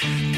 Yeah.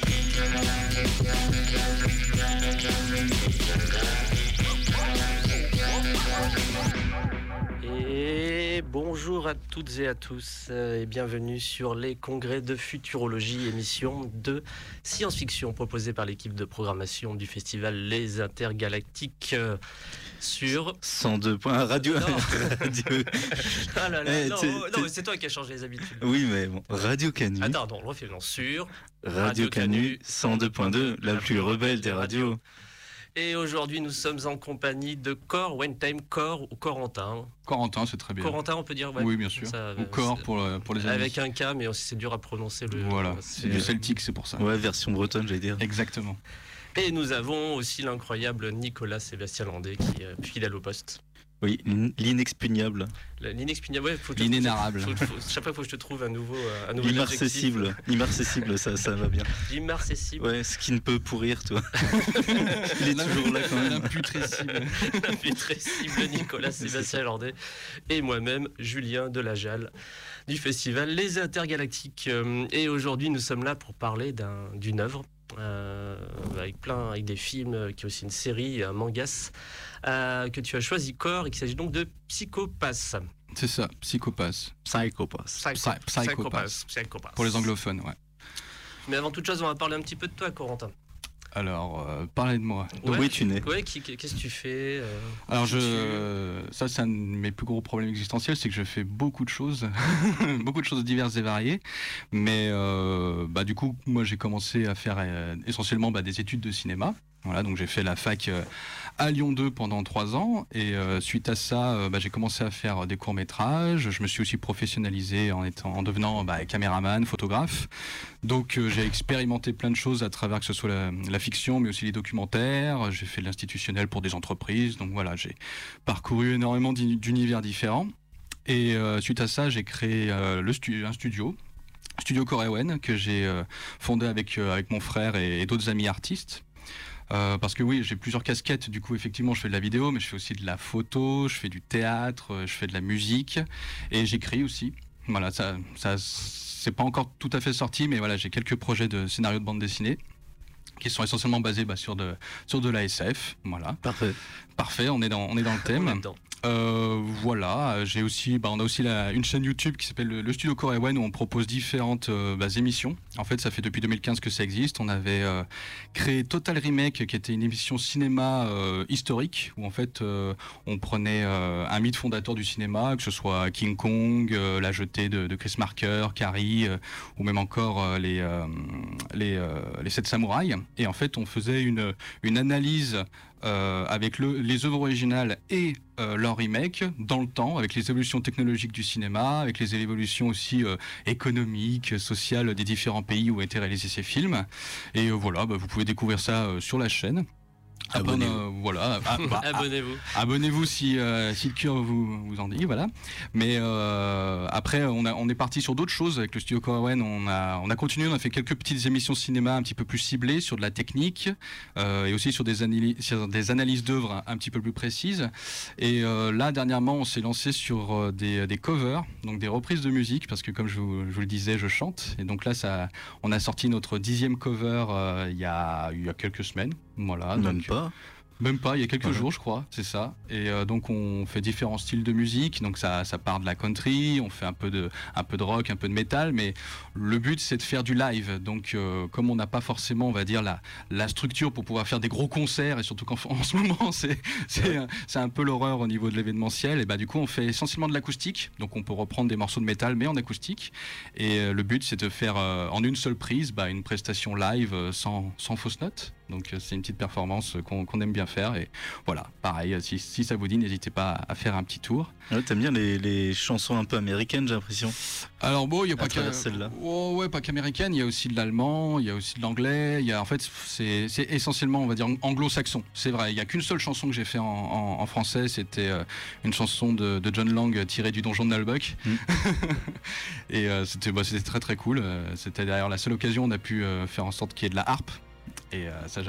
Toutes et à tous euh, et bienvenue sur les congrès de futurologie, émission de science-fiction proposée par l'équipe de programmation du festival Les Intergalactiques euh, sur 102 points radio. Non. radio. Ah là là, Eh, non, non, c'est toi qui as changé les habitudes. Oui, mais bon, Radio Canu. Attends, non, on le refait non, sur Radio Canu 102.2, la plus rebelle des radios. Et aujourd'hui, nous sommes en compagnie de Cor, One Time Cor ou Corentin. Corentin, c'est très bien. Corentin, on peut dire ouais. Oui, bien sûr. Ça, Ou euh, corps c'est- pour, le- pour les amis. Avec un K, mais aussi c'est dur à prononcer le. Voilà, c'est du celtique, c'est pour ça. Ouais, version bretonne, j'allais dire. Exactement. Et nous avons aussi l'incroyable Nicolas Sébastien Landais qui est fidèle au poste. Oui, l'in- l'inexpugnable, L'inexpugnable, ouais, faut L'inénarrable. faut- faut- chaque fois, il faut que je te trouve un nouveau, euh, un nouveau l'immarcessible. L'immarcessible, ça, ça va bien. L'immarcessible. Ouais, ce qui ne peut pourrir, toi. Il est toujours là quand même. L'imputrescible. L'imputrescible Nicolas Sébastien Landais et moi-même, Julien Delajal, du festival Les Intergalactiques. Euh, Et aujourd'hui, nous sommes là pour parler d'un- d'une œuvre. euh, avec plein avec des films qui est aussi une série un mangas euh, que tu as choisi corps et qu'il s'agit donc de Psychopass C'est ça, psychopathe. Psychopath. Psycho- Psy- psychopath. Psychopath. Pour les anglophones, ouais. mais avant toute chose on va parler un petit peu de toi Corentin Alors, euh, parlez de moi. Ouais. es-tu né? Ouais qui- qu'est-ce que tu fais euh, Alors, je, ça, c'est un de mes plus gros problèmes existentiels, c'est que je fais beaucoup de choses, beaucoup de choses diverses et variées. Mais euh, bah, du coup, moi, j'ai commencé à faire euh, essentiellement bah, des études de cinéma. Voilà, donc j'ai fait la fac euh, à Lyon 2 pendant trois ans et euh, suite à ça, euh, bah, j'ai commencé à faire des courts métrages. Je me suis aussi professionnalisé en étant, en devenant bah, caméraman, photographe. Donc j'ai expérimenté plein de choses à travers que ce soit la, fiction, mais aussi les documentaires. J'ai fait de l'institutionnel pour des entreprises. Donc voilà, j'ai parcouru énormément d'uni- d'univers différents. Et suite à ça, j'ai créé le un studio, Studio Coréwen, que j'ai fondé avec, avec mon frère et d'autres amis artistes. Euh, parce que oui, j'ai plusieurs casquettes. Du coup, effectivement, je fais de la vidéo, mais je fais aussi de la photo, je fais du théâtre, euh, je fais de la musique et j'écris aussi. Voilà, ça, ça c'est pas encore tout à fait sorti, mais voilà, j'ai quelques projets de scénario de bande dessinée qui sont essentiellement basés bah, sur de sur de la SF. Voilà, Parfait. Parfait. On est dans on est dans le thème. Euh, voilà, j'ai aussi, bah, on a aussi la- une chaîne YouTube qui s'appelle le, le Studio Coréwen où on propose différentes euh, bah, émissions. En fait, ça fait depuis 2015 que ça existe. On avait euh, créé Total Remake, qui était une émission cinéma historique où en fait on prenait un mythe fondateur du cinéma, que ce soit King Kong, La Jetée de, de Chris Marker, Carrie, ou même encore les les, les Sept Samouraïs. Et en fait, on faisait une une analyse avec les œuvres originales et leur remake dans le temps, avec les évolutions technologiques du cinéma, avec les évolutions aussi économiques, sociales des différents pays où ont été réalisés ces films. Et voilà, bah, vous pouvez découvrir ça sur la chaîne. Abonnez-vous. voilà. Ah, bah, abonnez-vous. Abonnez-vous si, euh, si le cœur vous, vous en dit, voilà. Mais euh, après, on, a, on est parti sur d'autres choses avec le studio Corawen. On a, on a continué, on a fait quelques petites émissions cinéma un petit peu plus ciblées sur de la technique euh, et aussi sur des, analyses, sur des analyses d'œuvres un, petit peu plus précises. Et là, dernièrement, on s'est lancé sur des, des, covers, donc des reprises de musique, parce que comme je vous, je vous, le disais, je chante. Et donc là, ça, on a sorti notre dixième cover il, y a, il y a quelques semaines. Voilà. Même pas. Même pas, il y a quelques jours, je crois, c'est ça. Et euh, donc on fait différents styles de musique. Donc ça, ça part de la country, on fait un peu de, un peu de rock, un peu de métal, mais le but c'est de faire du live. Donc euh, comme on n'a pas forcément, on va dire la, la structure pour pouvoir faire des gros concerts, et surtout qu'en en ce moment c'est, c'est, c'est un peu l'horreur au niveau de l'événementiel. Et bah du coup on fait essentiellement de l'acoustique. Donc on peut reprendre des morceaux de métal, mais en acoustique. Et euh, le but c'est de faire en une seule prise bah, une prestation live sans, sans fausse note. Donc c'est une petite performance qu'on, aime bien faire. Et voilà, pareil, si, si ça vous dit, n'hésitez pas à faire un petit tour. Ouais, T'aimes bien les, les, chansons un peu américaines, j'ai l'impression. Alors bon, il n'y a pas que celle-là. Oh, ouais, pas qu'américaine. Il y a aussi de l'allemand, il y a aussi de l'anglais. Il y a en fait, c'est essentiellement, on va dire, anglo-saxon. C'est vrai. Il n'y a qu'une seule chanson que j'ai fait en, en, français. C'était euh, une chanson de, de, John Lang tirée du donjon de Nalbuck. Mm. et euh, c'était bah, c'était très très cool. Euh, c'était d'ailleurs la seule occasion où on a pu faire en sorte qu'il y ait de la harpe et euh, ça,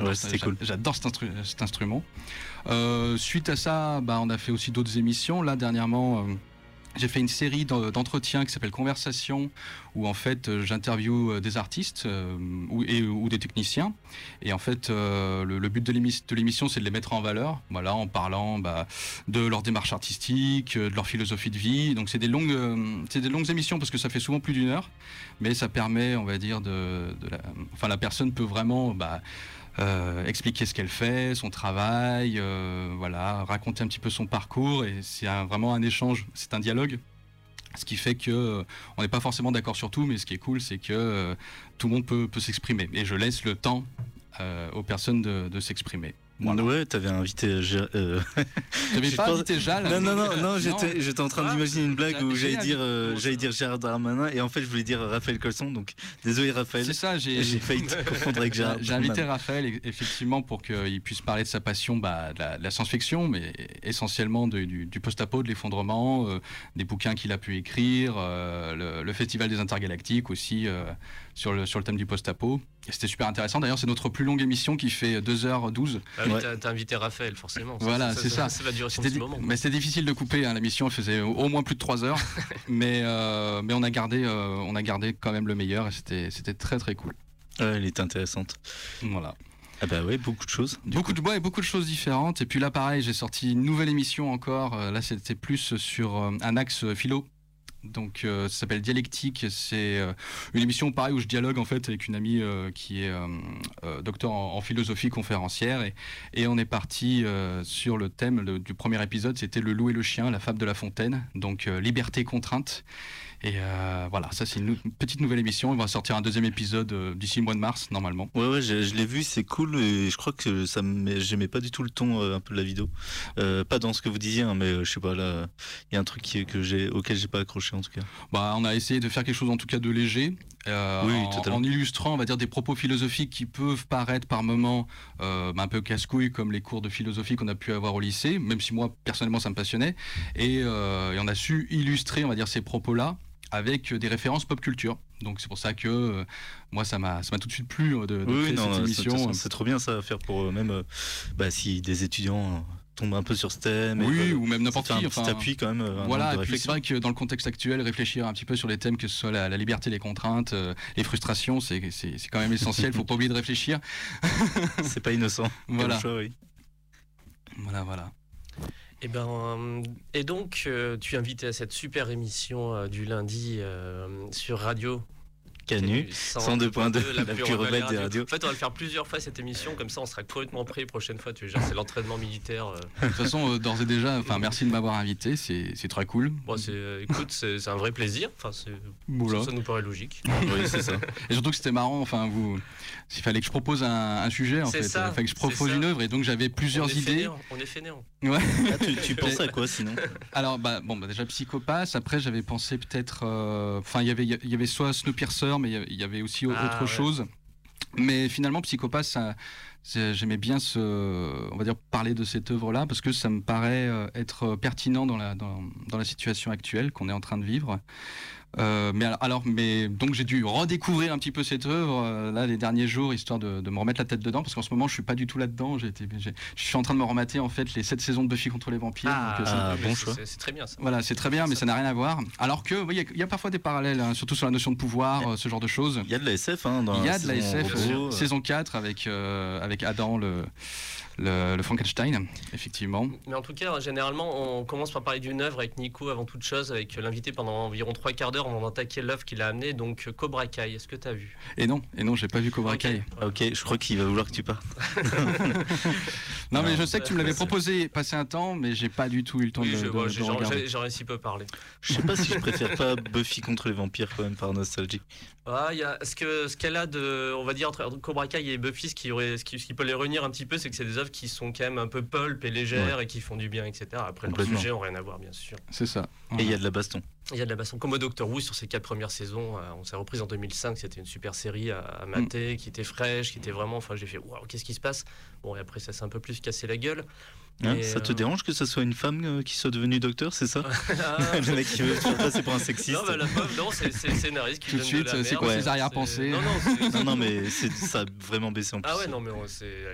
j'adore cet, instrument. Euh, suite à ça, bah, on a fait aussi d'autres émissions. Là, dernièrement, euh, j'ai fait une série d'entretiens qui s'appelle Conversation, où en fait j'interviewe des artistes ou, et, ou des techniciens. Et en fait, le, but de l'émission, c'est de les mettre en valeur, voilà, en parlant bah, de leur démarche artistique, de leur philosophie de vie. Donc c'est des longues, c'est des longues émissions parce que ça fait souvent plus d'une heure, mais ça permet, on va dire, de, la, enfin la personne peut vraiment bah, euh, expliquer ce qu'elle fait, son travail, euh, voilà, raconter un petit peu son parcours. Et c'est vraiment un échange, c'est un dialogue. Ce qui fait que euh, on n'est pas forcément d'accord sur tout, mais ce qui est cool, c'est que tout le monde peut, s'exprimer. Et je laisse le temps aux personnes de s'exprimer. Ouais, t'avais invité. Euh... T'avais pas invité Jal Non, non, non, non j'étais en train d'imaginer une blague où j'allais dire, euh, j'allais dire Gérard Darmanin et en fait je voulais dire Raphaël Colson. Donc désolé Raphaël. C'est ça, j'ai failli te confondre avec Gérard. J'ai invité Raphaël effectivement pour qu'il puisse parler de sa passion bah, de la, science-fiction, mais essentiellement du, post-apo, de l'effondrement, euh, des bouquins qu'il a pu écrire, euh, le, Festival des Intergalactiques aussi sur, le, sur le thème du post-apo. C'était super intéressant. D'ailleurs, c'est notre plus longue émission qui fait 2h12. Ah oui, t'as invité Raphaël, forcément. Voilà, c'est ça. Ça, va durer un petit moment. Mais c'était difficile de couper. Hein. L'émission faisait au moins plus de 3 heures. mais, euh, mais on, a gardé, euh, on a gardé quand même le meilleur et c'était très très cool. Ouais, elle était intéressante. Voilà. Ah bah ouais, beaucoup de choses. Beaucoup de, ouais, beaucoup de choses différentes. Et puis là, pareil, j'ai sorti une nouvelle émission encore. Euh, là, c'était plus sur un axe philo donc euh, ça s'appelle Dialectique. C'est euh, une émission pareil où je dialogue en fait avec une amie euh, qui est docteur en, philosophie conférencière et, on est parti sur le thème du premier épisode. C'était le loup et le chien, la fable de La Fontaine. Donc liberté contrainte. Et euh, voilà, ça c'est une, petite nouvelle émission. On va sortir un deuxième épisode euh, d'ici le mois de mars normalement. Ouais, ouais, je, l'ai vu, c'est cool. Et je crois que ça j'aimais pas du tout le ton euh, un peu de la vidéo. pas dans ce que vous disiez, hein, mais je sais pas là, il y a un truc qui, que j'ai auquel j'ai pas accroché en tout cas. Bah, on a essayé de faire quelque chose en tout cas de léger. Oui, en, en, illustrant, on va dire, des propos philosophiques qui peuvent paraître par moments un peu casse-couilles, comme les cours de philosophie qu'on a pu avoir au lycée, même si moi, personnellement, ça me passionnait. Et, et on a su illustrer, on va dire, ces propos-là avec des références pop culture. Donc c'est pour ça que euh, moi ça m'a ça m'a tout de suite plu euh, de, créer cette émission. C'est trop bien ça à faire pour euh, même bah, si des étudiants tombent un peu sur ce thème. Oui, ou même n'importe qui. Enfin, appuie quand même. voilà, c'est vrai que dans le contexte actuel, réfléchir un petit peu sur les thèmes que ce soit la, liberté, les contraintes, les frustrations, c'est quand même essentiel. Faut pas oublier de réfléchir. c'est pas innocent. Voilà. oui. Voilà, voilà. Et, eh ben, euh, et donc, euh, tu es invité à cette super émission euh, du lundi sur radio Canu, 102.2, la, plus rebelle des radios. En fait, on va le faire plusieurs fois cette émission, comme ça on sera complètement prêt prochaine fois. Tu vois, c'est l'entraînement militaire. Euh. De toute façon, euh, d'ores et déjà, enfin, merci de m'avoir invité, c'est très cool. Bon, écoute, c'est un vrai plaisir. Enfin, ça, ça, nous paraît logique. oui, c'est ça. Et surtout que c'était marrant. Enfin, vous, il fallait que je propose un, sujet, en fait. Ça, il fallait que je propose une œuvre, et donc j'avais plusieurs idées. on est fainéant. Ouais. Ah, tu, tu penses à quoi sinon? Alors, bah, bon, bah, déjà psychopathe. Après, j'avais pensé peut-être. Euh, enfin, il y avait, il y avait soit Snowpiercer, mais il y avait aussi ah, autre chose. Mais finalement, Psychopathe, j'aimais bien ce, on va dire parler de cette œuvre-là parce que ça me paraît euh, être pertinent dans la, dans, dans la situation actuelle qu'on est en train de vivre. Euh, mais alors, mais donc j'ai dû redécouvrir un petit peu cette œuvre euh, là les derniers jours histoire de, me remettre la tête dedans parce qu'en ce moment je suis pas du tout là-dedans. je suis en train de me remater en fait les 7 saisons de Buffy contre les vampires. Ah, euh, bon choix. C'est très bien ça. Voilà, c'est très bien, mais ça n'a rien à voir. Alors que il y, a parfois des parallèles, hein, surtout sur la notion de pouvoir, ce genre de choses. Il y a de la SF hein, dans. Il y a de la SF, saison 4 avec avec Adam le le, Frankenstein, effectivement. Mais en tout cas, généralement, on commence par parler d'une œuvre avec Nico avant toute chose, avec l'invité pendant environ trois quarts d'heure, on va attaquer l'œuvre qu'il a amenée, donc Cobra Kai. Est-ce que tu as vu? Et non, et non, j'ai pas vu Cobra Kai. Ah, ok, je crois qu'il va vouloir que tu partes. non, mais je sais que tu me l'avais proposé passer un temps, mais j'ai pas du tout eu le temps de, de, J'aurais si peu parler. Je sais pas si je préfère pas Buffy contre les vampires quand même par nostalgie. Ah, y a, ce que ce qu'elle a de, on va dire entre Cobra Kai et Buffy, ce qui aurait, ce qui, ce qui peut les réunir un petit peu, c'est que c'est des œuvres qui sont quand même un peu pulp et légères et qui font du bien, etc. Après, le sujet n'a rien à voir, bien sûr. C'est ça. Et il y a de la baston. Il y a de la baston. Comme au Doctor Who sur ses quatre premières saisons, euh, on s'est reprise en 2005. C'était une super série à, à mater, mm. qui était fraîche, qui était vraiment. Enfin, j'ai fait waouh, qu'est-ce qui se passe? Bon, et après, ça s'est un peu plus cassé la gueule. Hein, ça te euh, dérange que ce soit une femme euh, qui soit devenue docteur, c'est ça ah. Le mec qui veut passer pour un sexiste. Non, bah, la femme, non, c'est le scénariste qui Tout de suite, c'est quoi ses arrière-pensées non, non, non, mais ça a vraiment baissé en plus. Ah ouais, non, mais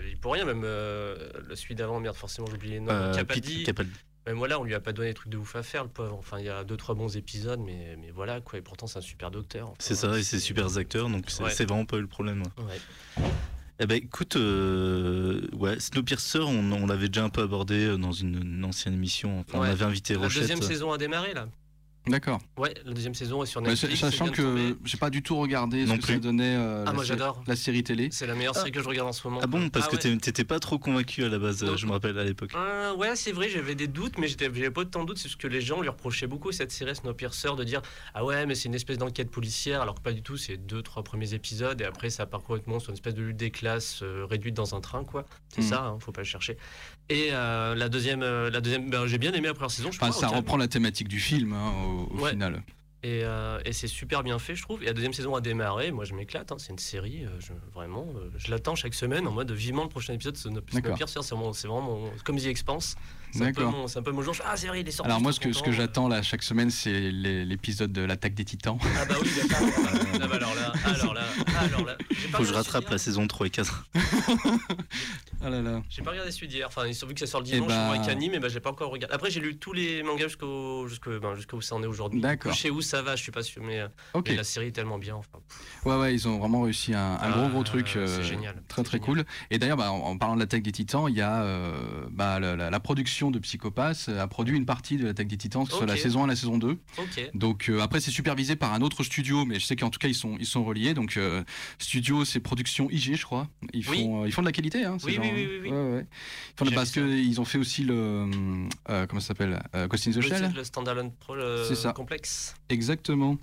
il pour rien, même euh, le celui d'avant, merde, forcément, j'ai oublié le nom. Capaldi. Capaldi. Même voilà, on lui a pas donné des trucs de ouf à faire, le pauvre. Enfin, il y a deux, trois bons épisodes, mais, mais voilà, quoi. Et pourtant, c'est un super docteur. c'est ça, et c'est super acteurs, donc c'est vraiment pas eu le problème. Ouais. Eh ben écoute, euh, ouais, Snowpiercer, on, on l'avait déjà un peu abordé euh, dans une, ancienne émission. on avait invité Rochette. La deuxième saison a démarré là. D'accord. Ouais, la deuxième saison est sur Netflix. sachant que j'ai pas du tout regardé ce que ça donnait euh, ah, la, moi, j'adore. la série télé. C'est la meilleure série que je regarde en ce moment. Ah bon Parce ah que t'étais pas trop convaincu à la base, je me rappelle à l'époque. Ah, ouais, c'est vrai, j'avais des doutes, mais j'avais pas tant de doutes. C'est ce que les gens lui reprochaient beaucoup cette série Snowpiercer de dire Ah ouais, mais c'est une espèce d'enquête policière, alors que pas du tout. C'est deux, trois premiers épisodes et après ça part complètement sur une espèce de lutte des classes euh, réduite dans un train, quoi. C'est hmm. ça, hein, faut pas le chercher. Et euh, la deuxième, la deuxième, ben, j'ai bien aimé la première saison. Je ça reprend la thématique du film hein, au, final. Euh, et, c'est super bien fait, je trouve. Et la deuxième saison a démarré. Moi, je m'éclate. Hein. C'est une série, euh, je, vraiment. Euh, je l'attends chaque semaine en mode vivement le prochain épisode. C'est vraiment, c'est vraiment comme The Expanse. C'est un, peu mon genre. Ah, c'est vrai, il est sorti. Alors, moi, ce que, ce que j'attends là chaque semaine, c'est l'épisode de l'attaque des titans. Ah, bah oui, d'accord. ah, bah alors là, alors là, alors là. Faut que je rattrape la saison 3 et 4. ah là là. J'ai pas regardé celui d'hier. Enfin, vu que ça sort le dimanche, bah... avec Anime, mais bah, j'ai pas encore regardé. Après, j'ai lu tous les mangas jusqu'au jusqu'au ben, où ça en est aujourd'hui. D'accord. Chez où ça va, je suis pas sûr. Mais, la série est tellement bien. Enfin, ouais, ouais, ils ont vraiment réussi un, un gros, gros ah, truc. c'est euh, génial. Très, très cool. Et d'ailleurs, bah, en, parlant de l'attaque des titans, il y a euh, bah, la, la, production de Psychopath a produit une partie de l'attaque des Titans, sur la saison 1 et la saison 2. Donc euh, après c'est supervisé par un autre studio, mais je sais qu'en tout cas ils sont ils sont reliés. Donc euh, studio c'est production IG je crois. Ils font euh, ils font de la qualité. Hein, oui, oui, oui, oui, ouais, ouais. parce qu'ils ont fait aussi le comment ça s'appelle in the Shell. Le standalone pro le complexe. Exactement.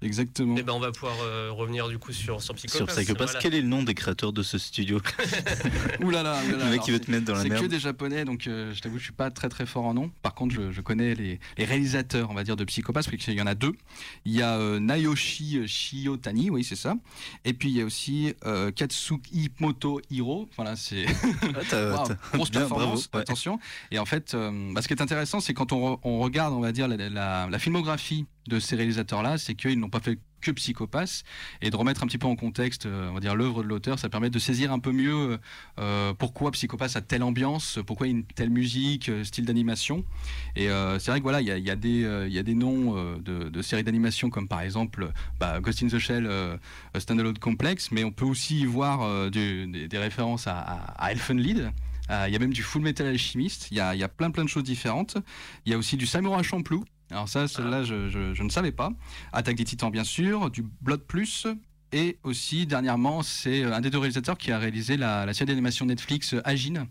Exactement. Et eh ben on va pouvoir euh, revenir du coup sur, sur Psychopath. Sur Psychopath, quel est le nom des créateurs de ce studio Ouh là là, Le mec qui veut te mettre dans la merde. C'est que des japonais, donc euh, je t'avoue, je suis pas très très fort en nom. Par contre, je, je connais les, les, réalisateurs, on va dire, de Psychopath, parce qu'il y en a deux. Il y a euh, Nayoshi Shiotani, oui, c'est ça. Et puis il y a aussi Katsuki Moto Hiro. Voilà, c'est. Ah, grosse performance, attention. Et en fait, bah, ce qui est intéressant, c'est quand on, on, regarde, on va dire, la, la, la filmographie de ces réalisateurs-là, c'est qu'ils n'ont pas fait que Psychopath et de remettre un petit peu en contexte, euh, on va dire l'œuvre de l'auteur, ça permet de saisir un peu mieux euh, pourquoi Psychopath a telle ambiance, pourquoi une telle musique, euh, style d'animation. Et c'est vrai que voilà, il y a, y, a y a, des noms de, séries d'animation comme par exemple bah, Ghost in the Shell, Standalone Complex, mais on peut aussi y voir des, références à, à, Elfenlied. Il y a même du Full Metal Alchemist. Il y a, y a, plein plein de choses différentes. Il y a aussi du Samurai Champloo Alors ça, celle-là, je, je, ne savais pas. Attaque des Titans, bien sûr, du Blood Plus, et aussi, dernièrement, c'est un des deux réalisateurs qui a réalisé la, la série d'animation Netflix Agine.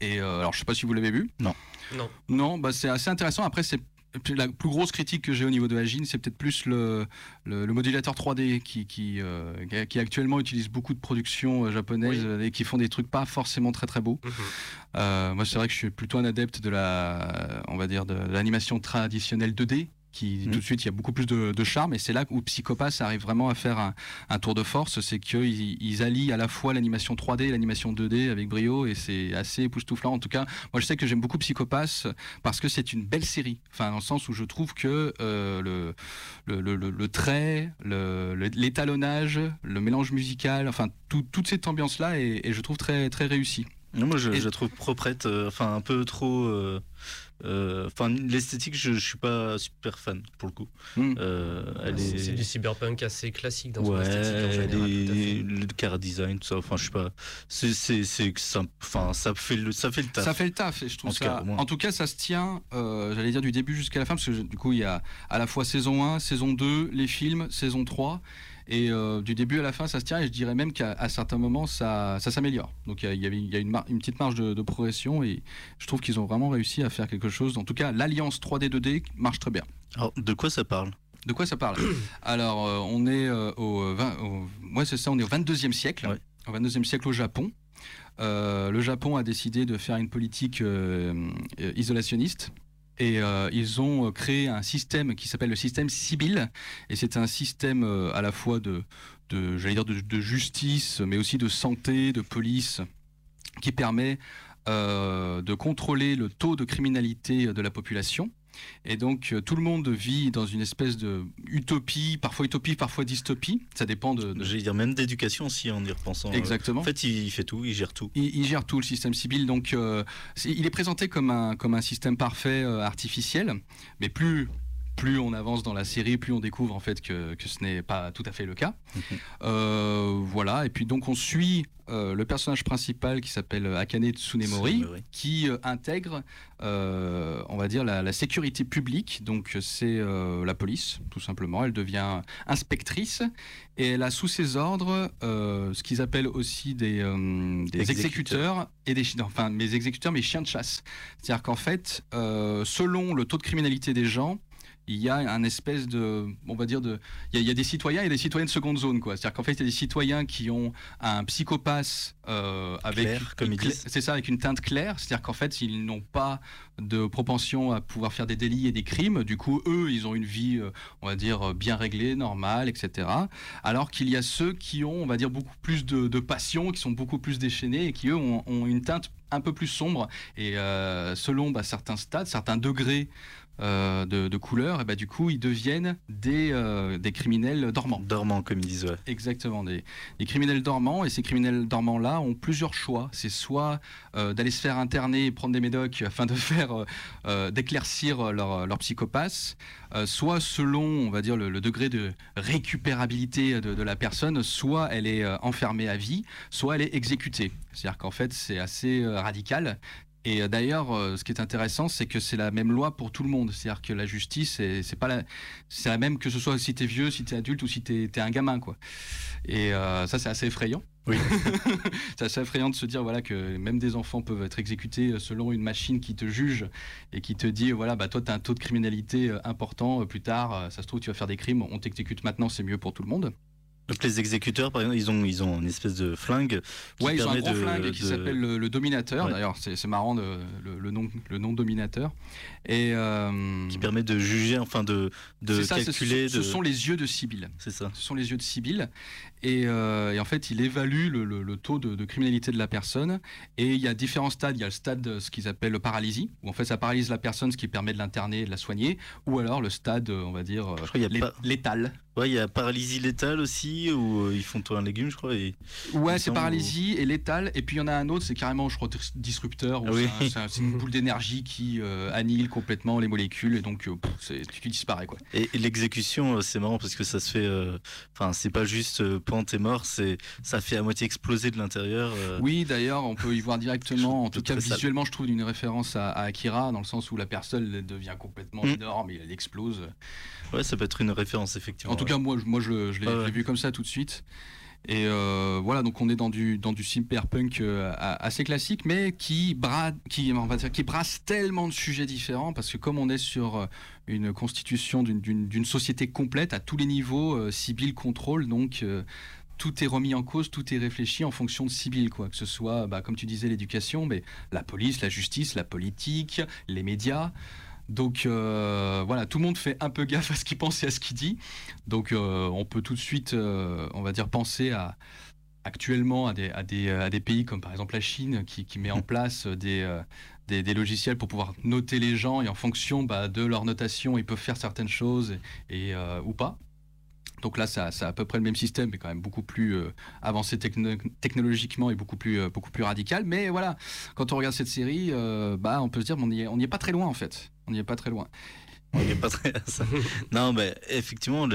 Et alors, je sais pas si vous l'avez vu. Non. Non. Non, bah, c'est assez intéressant. Après, c'est la plus grosse critique que j'ai au niveau de Agine, c'est peut-être plus le, le, modulateur 3D qui, qui, euh, qui, actuellement utilise beaucoup de productions euh, japonaises et qui font des trucs pas forcément très très beaux. Mhm. Euh, moi, c'est vrai que je suis plutôt un adepte de la, on va dire, de l'animation traditionnelle 2D qui mm. tout de suite il y a beaucoup plus de, charme. Et c'est là où Psychopass arrive vraiment à faire un, tour de force. C'est qu'ils ils allient à la fois l'animation 3D et l'animation 2D avec brio. Et c'est assez époustouflant. En tout cas moi je sais que j'aime beaucoup Psychopass parce que c'est une belle série. Enfin dans le sens où je trouve que euh, le, le, le, le, trait l'étalonnage le mélange musical enfin toute cette ambiance là et, je trouve très très réussi moi je, je trouve proprette euh, enfin un peu trop euh, enfin, l'esthétique, je, je suis pas super fan pour le coup. Euh, c'est du cyberpunk assez classique dans ouais, son esthétique le car design, tout ça. Enfin, je sais pas. C'est, enfin, ça fait le, ça fait le taf. Ça fait le taf. Et je trouve en ça. en tout cas, ça se tient. Euh, j'allais dire du début jusqu'à la fin, parce que du coup, il y a à la fois saison 1, saison 2, les films, saison 3. Et euh, du début à la fin, ça se tient. Et je dirais même qu'à certains moments, ça, ça s'améliore. Donc il y, y, a une, une, petite marge de, progression. Et je trouve qu'ils ont vraiment réussi à faire quelque chose. En tout cas, l'alliance 3D-2D marche très bien. Alors, de quoi ça parle? De quoi ça parle? Alors, euh, on est euh, au, 20, moi c'est ça, on est au 22e siècle, au 22e siècle au Japon. le Japon a décidé de faire une politique isolationniste et euh, ils ont euh, créé un système qui s'appelle le système Sibyl. Et c'est un système euh, à la fois de, justice, mais aussi de santé, de police, qui permet de contrôler le taux de criminalité de la population et donc euh, tout le monde vit dans une espèce de utopie, parfois utopie, parfois dystopie. Ça dépend de. de... J'allais dire même d'éducation aussi en y repensant. Exactement. En fait, il fait tout, il gère tout. Il, gère tout le système civil. Donc euh, il est présenté comme un comme un système parfait euh, artificiel, mais plus plus on avance dans la série, plus on découvre en fait que, que ce n'est pas tout à fait le cas. Euh, voilà, et puis donc on suit euh, le personnage principal qui s'appelle Akane Tsunemori, qui euh, intègre, on va dire, la, sécurité publique. Donc c'est la police, tout simplement. Elle devient inspectrice et elle a sous ses ordres ce qu'ils appellent aussi des, des exécuteurs. et des enfin mes exécuteurs, mes chiens de chasse. C'est-à-dire qu'en fait, selon le taux de criminalité des gens, il y a un espèce de, on va dire de, il y, a, des citoyens et des citoyens de seconde zone quoi. C'est-à-dire qu'en fait il y a des citoyens qui ont un psychopathe euh, avec, comme c'est ça, avec une teinte claire. C'est-à-dire qu'en fait ils n'ont pas de propension à pouvoir faire des délits et des crimes. Du coup eux ils ont une vie, euh, on va dire bien réglée, normale, etc. Alors qu'il y a ceux qui ont, on va dire beaucoup plus de, passion, qui sont beaucoup plus déchaînés et qui eux ont, une teinte un peu plus sombre et euh, selon bah, certains stades, certains degrés euh, de, couleurs, et bah, du coup, ils deviennent des, euh, des criminels dormants. Dormants, comme ils disent, ouais. Exactement, des, des, criminels dormants. Et ces criminels dormants-là ont plusieurs choix. C'est soit euh, d'aller se faire interner et prendre des médocs afin de faire d'éclaircir leur, leur psychopathe, soit selon, on va dire, le, degré de récupérabilité de, de, la personne, soit elle est enfermée à vie, soit elle est exécutée. C'est-à-dire qu'en fait, c'est assez radical. Et euh, d'ailleurs, euh, ce qui est intéressant, c'est que c'est la même loi pour tout le monde. C'est-à-dire que la justice, c'est pas la, c'est la même que ce soit si t'es vieux, si t'es adulte ou si t'es es un gamin, quoi. Et euh, ça, c'est assez effrayant. Oui. c'est assez effrayant de se dire voilà que même des enfants peuvent être exécutés selon une machine qui te juge et qui te dit voilà bah toi t'as un taux de criminalité important plus tard ça se trouve tu vas faire des crimes on t'exécute maintenant c'est mieux pour tout le monde. Donc les exécuteurs, par exemple, ils ont, ils ont une espèce de flingue. Qui ouais, ils ont un gros flingue qui s'appelle le, Dominateur. D'ailleurs, c'est marrant de, le, nom, le nom Dominateur. Et euh, qui permet de juger, enfin de, de calculer. Ce, sont les yeux de Sibyl. C'est ça. Ce sont les yeux de Sibyl. Et, euh, et en fait, il évalue le, taux de, criminalité de la personne. Et il y a différents stades. Il y a le stade, ce qu'ils appellent le paralysie, où en fait ça paralyse la personne, ce qui permet de l'interner et de la soigner. Ou alors le stade, on va dire, létal Ouais, il y a paralysie létale aussi, où euh, ils font tout un légume, je crois. Et... Ouais, c'est paralysie et létale. Et puis il y en a un autre, c'est carrément, je crois, disrupteur. Ah c'est une boule d'énergie qui euh, annihile complètement les molécules et donc euh, tu, disparais. Quoi. Et, l'exécution, c'est marrant parce que ça se fait. Enfin, c'est pas juste pente et mort, ça fait à moitié exploser de l'intérieur. Oui, d'ailleurs, on peut y voir directement. en tout cas, visuellement, je trouve une référence à, Akira, dans le sens où la personne devient complètement mm. énorme et elle explose. Ouais, ça peut être une référence, effectivement. En tout cas, moi, moi je, je l'ai vu comme ça tout de suite. Et euh, voilà, donc on est dans du, dans du cyberpunk euh, assez classique, mais qui, brade, qui, on qui brasse tellement de sujets différents, parce que comme on est sur euh, une constitution d'une société complète à tous les niveaux, Sibyl contrôle, donc tout est remis en cause, tout est réfléchi en fonction de Sibyl, quoi. Que ce soit, bah, comme tu disais, l'éducation, mais la police, la justice, la politique, les médias. Donc euh, voilà, tout le monde fait un peu gaffe à ce qu'il pense et à ce qu'il dit. Donc euh, on peut tout de suite, euh, on va dire, penser à actuellement à des, à des, pays comme par exemple la Chine qui, met en place des, des, logiciels pour pouvoir noter les gens et en fonction bah, de leur notation, ils peuvent faire certaines choses et, ou pas. Donc là, ça, à peu près le même système, mais quand même beaucoup plus avancé technologiquement et beaucoup plus, beaucoup plus radical. Mais voilà, quand on regarde cette série, bah, on peut se dire qu'on n'y est, est, pas très loin en fait. On n'y est pas très loin. On n'y est pas très. non, mais effectivement,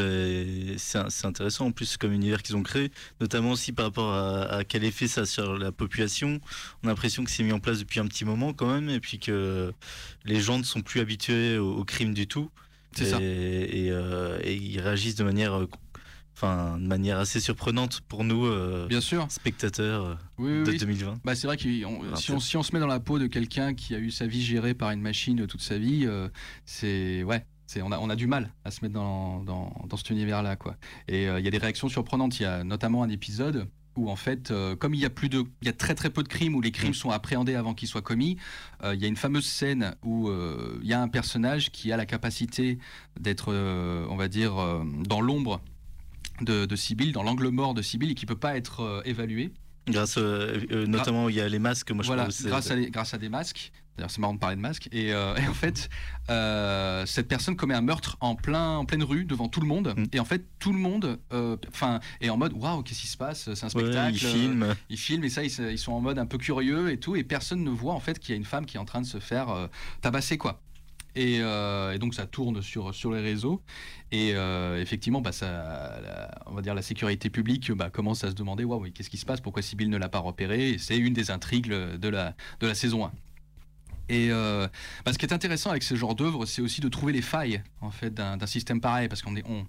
c'est intéressant en plus comme univers qu'ils ont créé, notamment aussi par rapport à, quel effet ça a sur la population. On a l'impression que c'est mis en place depuis un petit moment quand même, et puis que les gens ne sont plus habitués au, crime du tout. C'est ça. Euh, et, ils réagissent de manière euh, enfin de manière assez surprenante pour nous euh, bien sûr. spectateurs euh, de 2020 bah, c'est vrai que si on, si on, se met dans la peau de quelqu'un qui a eu sa vie gérée par une machine toute sa vie euh, c'est ouais c'est on a, on a du mal à se mettre dans, dans, dans cet univers là quoi. Et il y a des réactions surprenantes. Il y a notamment un épisode où en fait, comme il y a plus de, il y a très très peu de crimes où les crimes mm. sont appréhendés avant qu'ils soient commis. il y a une fameuse scène où il y a un personnage qui a la capacité d'être, on va dire, dans l'ombre de, de dans l'angle mort de Sibyl, et qui peut pas être euh, évalué. Grâce, euh, euh, notamment, il y a les masques. Moi, je voilà, grâce, à grâce à des masques. D'ailleurs, c'est marrant de parler de masques. Et, en fait, cette personne commet un meurtre en, plein, en pleine rue, devant tout le monde. Mm. Et en fait, tout le monde enfin est en mode Waouh, qu'est-ce qui se passe? C'est un spectacle. ils filment. ils filment, et ça, ils, ils, sont en mode un peu curieux et tout. Et personne ne voit en fait qu'il y a une femme qui est en train de se faire tabasser, quoi. Euh, et, donc ça tourne sur, sur les réseaux. Et euh, effectivement, bah, ça, on va dire la sécurité publique bah, commence à se demander qu'est-ce qui se passe? Pourquoi Sibyl ne l'a pas repéré? C'est une des intrigues de la, de la saison 1. Et euh, bah, ce qui est intéressant avec ce genre d'œuvre, c'est aussi de trouver les failles en fait d'un système pareil, parce qu'on est on,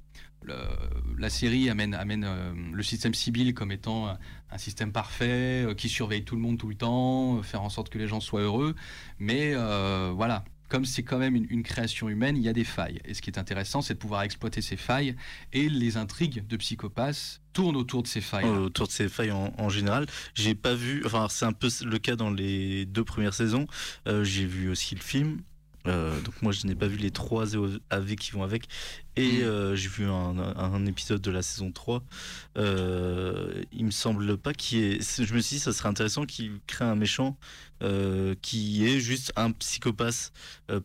la série amène, amène le système Sibyl comme étant un, système parfait qui surveille tout le monde tout le temps, faire en sorte que les gens soient heureux. Mais voilà, comme c'est quand même une, création humaine, il y a des failles. Et ce qui est intéressant, c'est de pouvoir exploiter ces failles. Et les intrigues de Psychopath tournent autour de ces failles. autour de ces failles en, général. J'ai pas vu, enfin c'est un peu le cas dans les deux premières saisons. Euh, j'ai vu aussi le film. Euh, donc moi je n'ai pas vu les trois AV qui vont avec et mm. euh, j'ai vu un, épisode de la saison 3 euh, il me semble pas qu'il est je me suis dit ça serait intéressant qu'il crée un méchant euh, qui est juste un psychopathe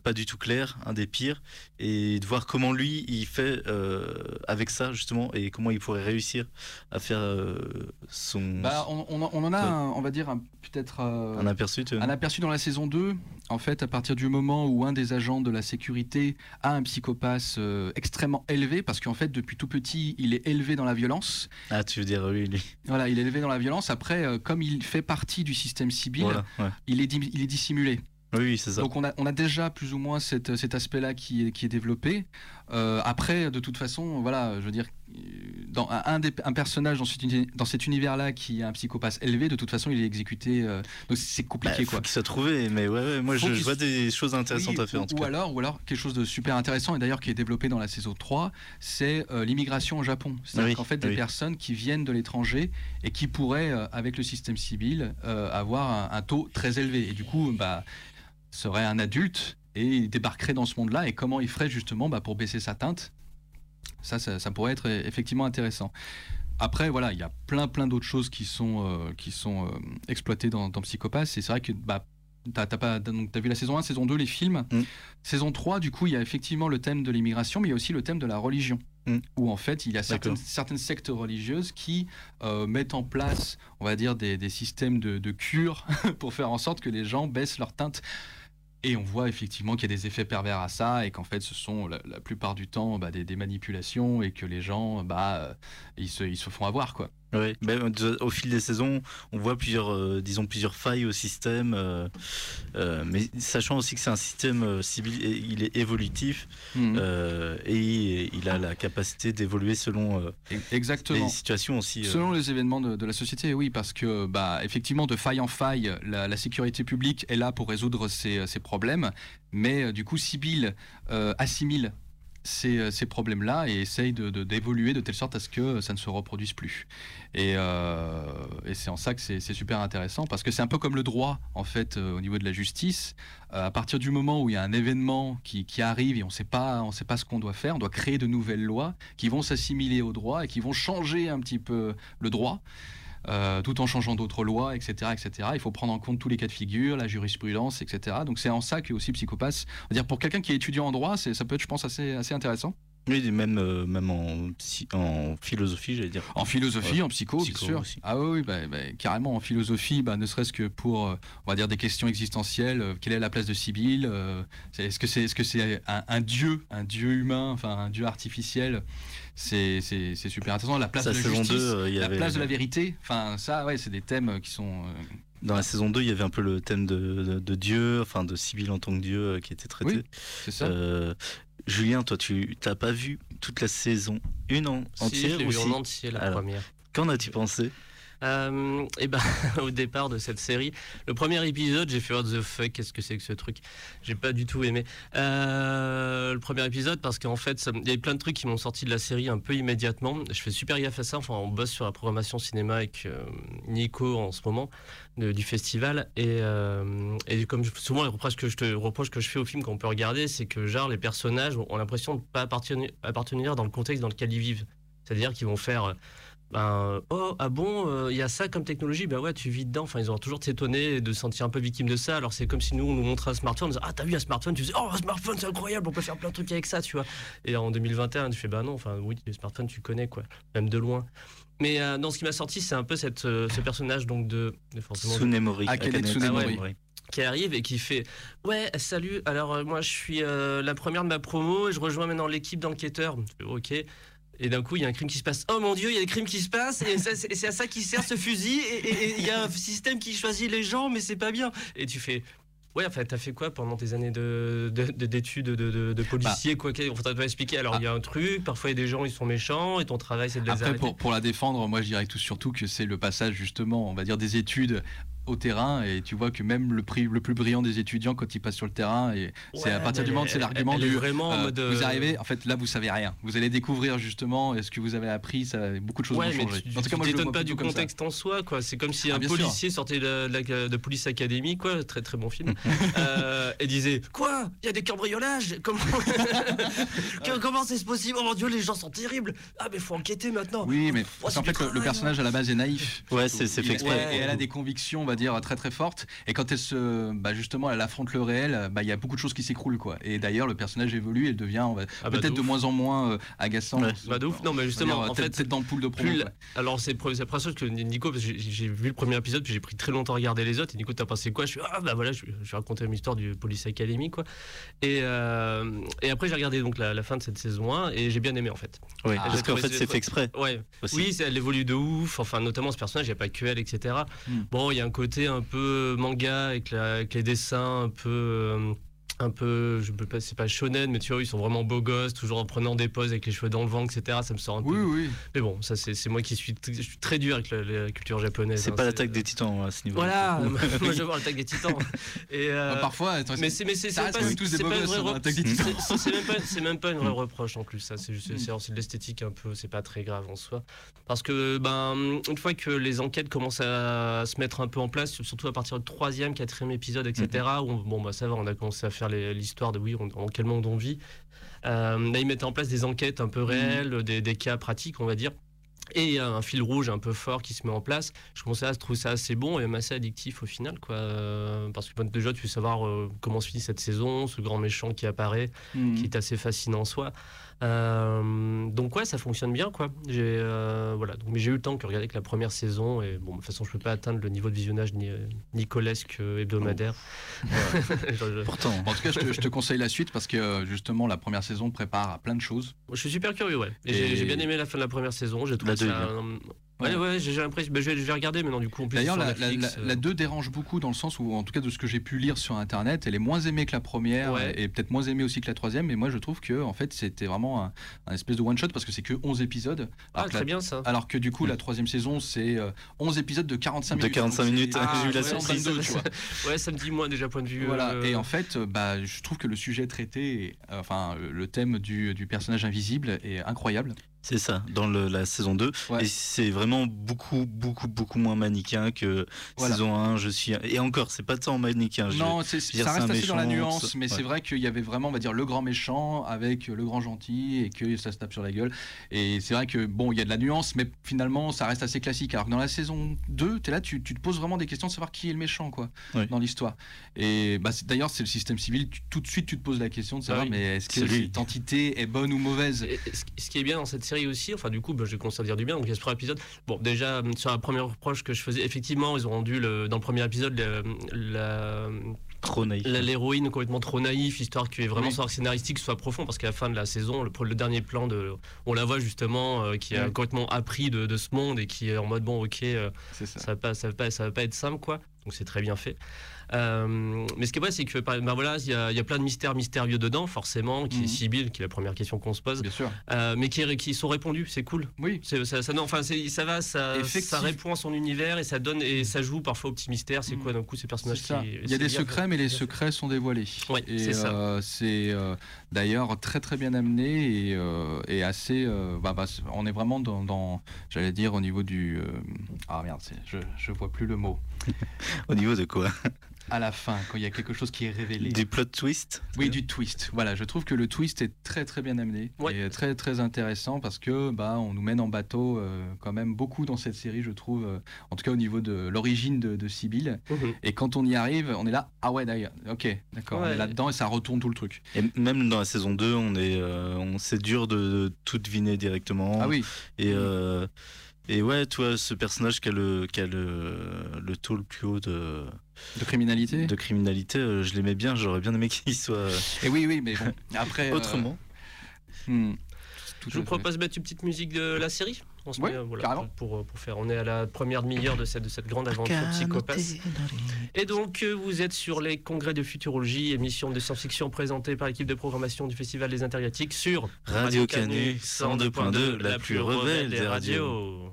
pas du tout clair, un des pires, et de voir comment lui il fait avec ça justement et comment il pourrait réussir à faire son. Bah, on, en a, on va dire peut-être un aperçu, un aperçu dans la saison 2. En fait, à partir du moment où un des agents de la sécurité a un psychopathe extrêmement élevé, parce qu'en fait depuis tout petit il est élevé dans la violence. Ah, tu veux dire oui, lui. Voilà, il est élevé dans la violence. Après, comme il fait partie du système civil, il est, il est dissimulé. Oui, c'est ça. Donc on a, on a déjà plus ou moins cet aspect-là qui est, qui est développé. Euh, après, de toute façon, voilà, je veux dire, dans un, des, un personnage dans, dans cet univers-là qui a un psychopathe élevé, de toute façon, il est exécuté. Euh, donc c'est compliqué, bah, faut quoi. Qu'il soit trouvé, mais ouais, moi je, vois des choses intéressantes à faire. En tout ou alors, ou alors quelque chose de super intéressant et d'ailleurs qui est développé dans la saison 3, c'est euh, l'immigration au Japon. C'est-à-dire qu'en fait, des personnes qui viennent de l'étranger et qui pourraient, avec le système civil, avoir un, un, taux très élevé. Et du coup, bah serait un adulte et il débarquerait dans ce monde-là et comment il ferait justement bah, pour baisser sa teinte. Ça, ça, pourrait être effectivement intéressant. Après, voilà, il y a plein plein d'autres choses qui sont, euh, qui sont euh, exploitées dans, dans. Et c'est vrai que bah, T'as pas as vu la saison 1, saison 2, les films. Mm. Saison 3, du coup, il y a effectivement le thème de l'immigration, mais il y a aussi le thème de la religion. Mm. où en fait il y a certaines, sectes religieuses qui euh, mettent en place, on va dire, des, systèmes de, de cure pour faire en sorte que les gens baissent leur teinte et on voit effectivement qu'il y a des effets pervers à ça et qu'en fait ce sont la, plupart du temps bah, des, manipulations et que les gens bah, euh, ils, se, ils se font avoir quoi. Oui, ben, au fil des saisons, on voit plusieurs, euh, disons plusieurs failles au système, euh, mais sachant aussi que c'est un système civil, il est évolutif mhm. et il a la capacité d'évoluer selon Exactement. les situations aussi. Selon les événements de, la société, oui, parce que bah, effectivement, de faille en faille, la, sécurité publique est là pour résoudre ces, ces problèmes, mais du coup, Sibyl assimile ces, ces problèmes-là et essaye d'évoluer de, de, telle sorte à ce que ça ne se reproduise plus. Et, euh, et c'est en ça que c'est super intéressant parce que c'est un peu comme le droit en fait euh, au niveau de la justice. Euh, à partir du moment où il y a un événement qui, qui arrive et on sait pas, sait pas ce qu'on doit faire, on doit créer de nouvelles lois qui vont s'assimiler au droit et qui vont changer un petit peu le droit. Euh, tout en changeant d'autres lois, etc., etc. Il faut prendre en compte tous les cas de figure, la jurisprudence, etc. Donc c'est en ça que aussi Psychopass, dire pour quelqu'un qui est étudiant en droit, ça peut être, je pense, assez, assez intéressant. Oui, même, euh, même en, en philosophie, j'allais dire. En philosophie, en psycho, bien sûr. Ah oui, bah, bah, carrément en philosophie, bah, ne serait-ce que pour, euh, on va dire, des questions existentielles. quelle est la place de Sibyl Est-ce que c'est est -ce c'est un, un, dieu, un dieu humain, enfin un dieu artificiel c'est super intéressant. La place de la justice, euh, la place de la vérité, enfin ça, ouais, c'est des thèmes qui sont. Euh, Dans la saison 2, il y avait un peu le thème de, Dieu, enfin de Sibyl en tant que Dieu euh, qui était traité. Oui, c'est ça. Julien, toi, tu n'as pas vu toute la saison une en entière si, vu en entier la première. Qu'en as-tu pensé? Euh, et ben, au départ de cette série, le premier épisode, j'ai fait What the fuck, qu'est-ce que c'est que ce truc? J'ai pas du tout aimé. Euh, le premier épisode, parce qu'en fait, il y a plein de trucs qui m'ont sorti de la série un peu immédiatement. Je fais super gaffe à ça. Enfin, on bosse sur la programmation cinéma avec euh, Nico en ce moment du festival. Et, et, comme souvent, le reproche que je te reproche que je fais au film qu'on peut regarder, c'est que genre les personnages ont l'impression de pas appartenir, appartenir dans le contexte dans lequel ils vivent. C'est-à-dire qu'ils vont faire ben, oh, ah bon, euh, il y a ça comme technologie, ben ouais, tu vis dedans. Enfin, ils ont toujours s'étonner de se sentir un peu victime de ça. Alors, c'est comme si nous, on nous montrait un smartphone, on disait, ah, t'as vu un smartphone, tu dis, oh, un smartphone, c'est incroyable, on peut faire plein de trucs avec ça, tu vois. Et en 2021, tu fais, bah non, enfin, oui, le smartphone, tu connais, quoi, même de loin. Mais euh, dans ce qui m'a sorti, c'est un peu cette, euh, ce personnage donc de. Forcément, Tsunemori. Ah, qui arrive et qui fait ouais salut alors moi je suis la première de ma promo et je rejoins maintenant l'équipe d'enquêteurs ok et d'un coup, il y a un crime qui se passe. Oh mon Dieu, il y a des crimes qui se passent, et c'est à ça qui sert ce fusil, et il y a un système qui choisit les gens, mais c'est pas bien. Et tu fais. Ouais, en fait, t'as fait quoi pendant tes années d'études de, de, de, policier bah, quoi? On t'a pas expliquer. Alors, il y a un truc, parfois il y a des gens, ils sont méchants, et ton travail, c'est de les Après, pour, pour, la défendre, moi, je dirais tout surtout que c'est le passage, justement, on va dire, des études au terrain et tu vois que même le, prix, le plus brillant des étudiants quand ils passent sur le terrain et c'est à partir du moment c'est l'argument du vraiment euh, vous arrivez en fait là vous savez rien. Vous allez découvrir justement est-ce que vous avez appris ça beaucoup de choses ouais, vont changer. tu, en tout cas, t'étonnes pas du contexte en soi quoi. C'est comme si ah, un policier sortait de, de, Police Academy quoi. Très très bon film. Euh, et disait quoi? Il y a des cambriolages! Comment comment c'est possible? Oh mon dieu les gens sont terribles! Ah mais faut enquêter maintenant. Oui mais en fait le, personnage à la base est naïf. Ouais c'est fait exprès. et elle a des convictions dire, très très forte. Et quand elle se, bah, justement, elle affronte le réel, bah, il y a beaucoup de choses qui s'écroulent, quoi. Et d'ailleurs, le personnage évolue, elle devient ah, bah, peut-être de, moins en moins euh, agaçant. Bah, de ouf. Non, mais justement, en fait, cette ampoule de promo. Alors, c'est la première chose que Nico, parce que j'ai vu le premier épisode, puis j'ai pris très longtemps à regarder les autres. Et Nico, t'as pensé quoi? Je suis, ah bah voilà, je, vais raconter une histoire du Police Academy, quoi. Et, euh, et après, j'ai regardé donc la, fin de cette saison 1 et j'ai bien aimé, en fait. Oui, parce qu'en fait, c'est fait exprès. Ouais. Oui, elle évolue de ouf. Enfin, notamment ce personnage, il n'y a pas que elle, etc. Hmm. Bon, il y a un côté un peu manga avec, les dessins un peu euh, un peu, je peux pas, c'est pas shonen, mais tu vois, ils sont vraiment beaux gosses, toujours en prenant des poses avec les cheveux dans le vent, etc. Ça me sort un oui, peu. Oui, Mais bon, ça c'est moi qui suis, je suis très dur avec la, culture japonaise. C'est hein, pas l'attaque des titans à ce niveau. Voilà, moi je veux voir l'attaque des titans. Et euh, bah, parfois, mais c'est mais c'est pas, tous des beaux gosses. C'est même pas une vraie reproche en plus. Ça, c'est juste c'est de l'esthétique un peu. C'est pas très grave en soi. Parce que ben une fois que les enquêtes commencent à se mettre un peu en place, surtout à partir du troisième, quatrième épisode, etc. Où bon bah ça va, on a commencé à faire l'histoire de oui, dans quel monde on vit. Euh, là, ils mettent en place des enquêtes un peu mmh. réelles, des, cas pratiques, on va dire. Et un fil rouge un peu fort qui se met en place. Je commençais à trouver ça assez bon et même assez addictif au final. Quoi. Parce que déjà, tu veux savoir euh, comment se finit cette saison, ce grand méchant qui apparaît, mmh. qui est assez fascinant en soi. Euh, donc ouais, ça fonctionne bien quoi. J'ai euh, voilà, donc, mais j'ai eu le temps que regarder que la première saison et bon, de toute façon, je peux pas atteindre le niveau de visionnage ni, nicolesque hebdomadaire. Pourtant. En tout cas, je te, je te, conseille la suite parce que justement, la première saison prépare à plein de choses. Je suis super curieux, ouais. Et, j'ai bien aimé la fin de la première saison. J'ai trouvé ça, Ouais, ouais, j'ai l'impression. Bah, je, vais, regarder maintenant, du coup. D'ailleurs, la, la, 2 euh. dérange beaucoup dans le sens où, en tout cas, de ce que j'ai pu lire sur internet, elle est moins aimée que la première et peut-être moins aimée aussi que la troisième. Mais moi, je trouve que, en fait, c'était vraiment un, espèce de one-shot parce que c'est que 11 épisodes. Ah, très bien ça. Alors que, du coup, la troisième saison, c'est 11 euh, épisodes de 45 minutes. De 45 minutes, j'ai eu la surprise. ouais, ça me dit, moi, déjà, point de vue. Voilà, euh, et en fait, bah, je trouve que le sujet traité, enfin, le thème du, du personnage invisible est incroyable. C'est ça, dans le, la saison 2. Et c'est vraiment beaucoup, beaucoup, beaucoup moins manichéen que saison 1. Je suis... Et encore, c'est pas tant manichéen. Non, ça reste assez dans la nuance, mais c'est vrai qu'il y avait vraiment, on va dire, le grand méchant avec le grand gentil et que ça se tape sur la gueule. Et c'est vrai que, bon, il y a de la nuance, mais finalement, ça reste assez classique. Alors que dans la saison 2, es là, tu, tu, te poses vraiment des questions de savoir qui est le méchant, quoi, dans l'histoire. Et bah, d'ailleurs, c'est le système civil. tout de suite, tu te poses la question de savoir, ah mais est-ce que cette entité est bonne ou mauvaise? Ce qui est bien dans cette aussi. Enfin, du coup, bah, j'ai commencé à dire du bien. Donc, il y a ce premier épisode. Bon, déjà, sur la première reproche que je faisais, effectivement, ils ont rendu le, dans le premier épisode la. Trop naïf. L'héroïne complètement trop naïf, histoire que vraiment oui. son arc scénaristique soit profond, parce qu'à la fin de la saison, le, le dernier plan, de, on la voit justement euh, qui a complètement appris de, ce monde et qui est en mode bon, ok, euh, ça. ça. va pas, ça va pas, ça va pas être simple, quoi. Donc c'est très bien fait. Euh, mais ce qui est vrai, c'est que ben voilà, il y, a plein de mystères mystérieux dedans, forcément, qui est mhm. Sibyl, qui est la première question qu'on se pose. Bien sûr. Euh, mais qui, qui, sont répondus, c'est cool. Oui. Ça, ça, non, enfin, ça va, ça, ça répond à son univers et ça donne et ça joue parfois au petit mystère. C'est mhm. quoi d'un coup ces personnages qui, Il y a des secrets, mais les secrets sont dévoilés. Ouais, c'est ça. Euh, c'est d'ailleurs très très bien amené et, et assez. Bah, bah, on est vraiment dans, dans j'allais dire au niveau du. ah merde, je je vois plus le mot. au niveau de quoi? À la fin, quand il y a quelque chose qui est révélé. Du plot twist Oui, du twist. Voilà, je trouve que le twist est très très bien amené et très très intéressant parce que bah on nous mène en bateau euh, quand même beaucoup dans cette série, je trouve. Euh, en tout cas au niveau de l'origine de, de Sibyl. Mhm. Et quand on y arrive, on est là. Ah ouais, d'ailleurs. Ok, d'accord. On est là-dedans et ça retourne tout le truc. Et même dans la saison 2, on est, euh, on c'est dur de, tout deviner directement. Ah oui. Et et ouais, toi, ce personnage qui a le, qui a le, le taux le plus haut de, de criminalité, de criminalité euh, je l'aimais bien, j'aurais bien aimé qu'il soit. Et oui, oui, mais bon, après. Euh, Autrement. Hmm, je vous propose de mettre une petite musique de la série. On se met, voilà, pour, pour, faire. On est à la première demi-heure de cette, de cette grande aventure psychopathe. Et donc, euh, vous êtes sur les congrès de futurologie, émission de science-fiction présentée par l'équipe de programmation du Festival des Intergalactiques sur Radio Canu 102.2, la plus rebelle des radios.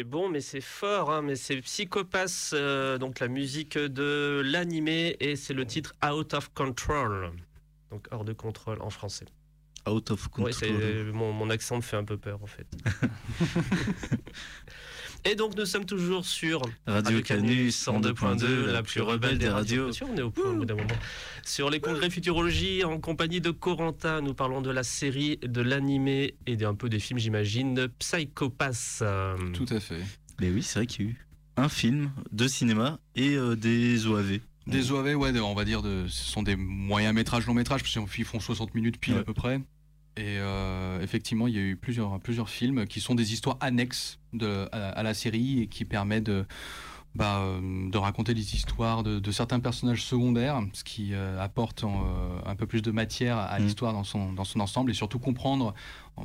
C'est bon, mais c'est fort, hein, mais c'est Psychopass, euh, donc la musique de l'animé, et c'est le titre Out of Control. Donc hors de contrôle en français. Out of control. mon, mon accent me fait un peu peur en fait. et donc nous sommes toujours sur Radio Canus 102.2, la plus rebelle des radios. Bien radios. sûr, on est au point au bout d'un moment. Sur les congrès Futurologie, en compagnie de Corentin, nous parlons de la série, de l'animé et d'un peu des films, j'imagine, de Psychopass. Tout à fait. Mais oui, c'est vrai qu'il y a eu un film de cinéma et euh, des OAV. Des OAV, ouais, on va dire, de, ce sont des moyens métrages, longs métrages, parce qu'ils font 60 minutes pile Ouais. à peu près. Et euh, effectivement, il y a eu plusieurs, plusieurs films qui sont des histoires annexes de, à, à la série et qui permettent de, bah, euh, de raconter les histoires de, de certains personnages secondaires, ce qui euh, apporte en, euh, un peu plus de matière à Mm. l'histoire dans son, dans son ensemble et surtout comprendre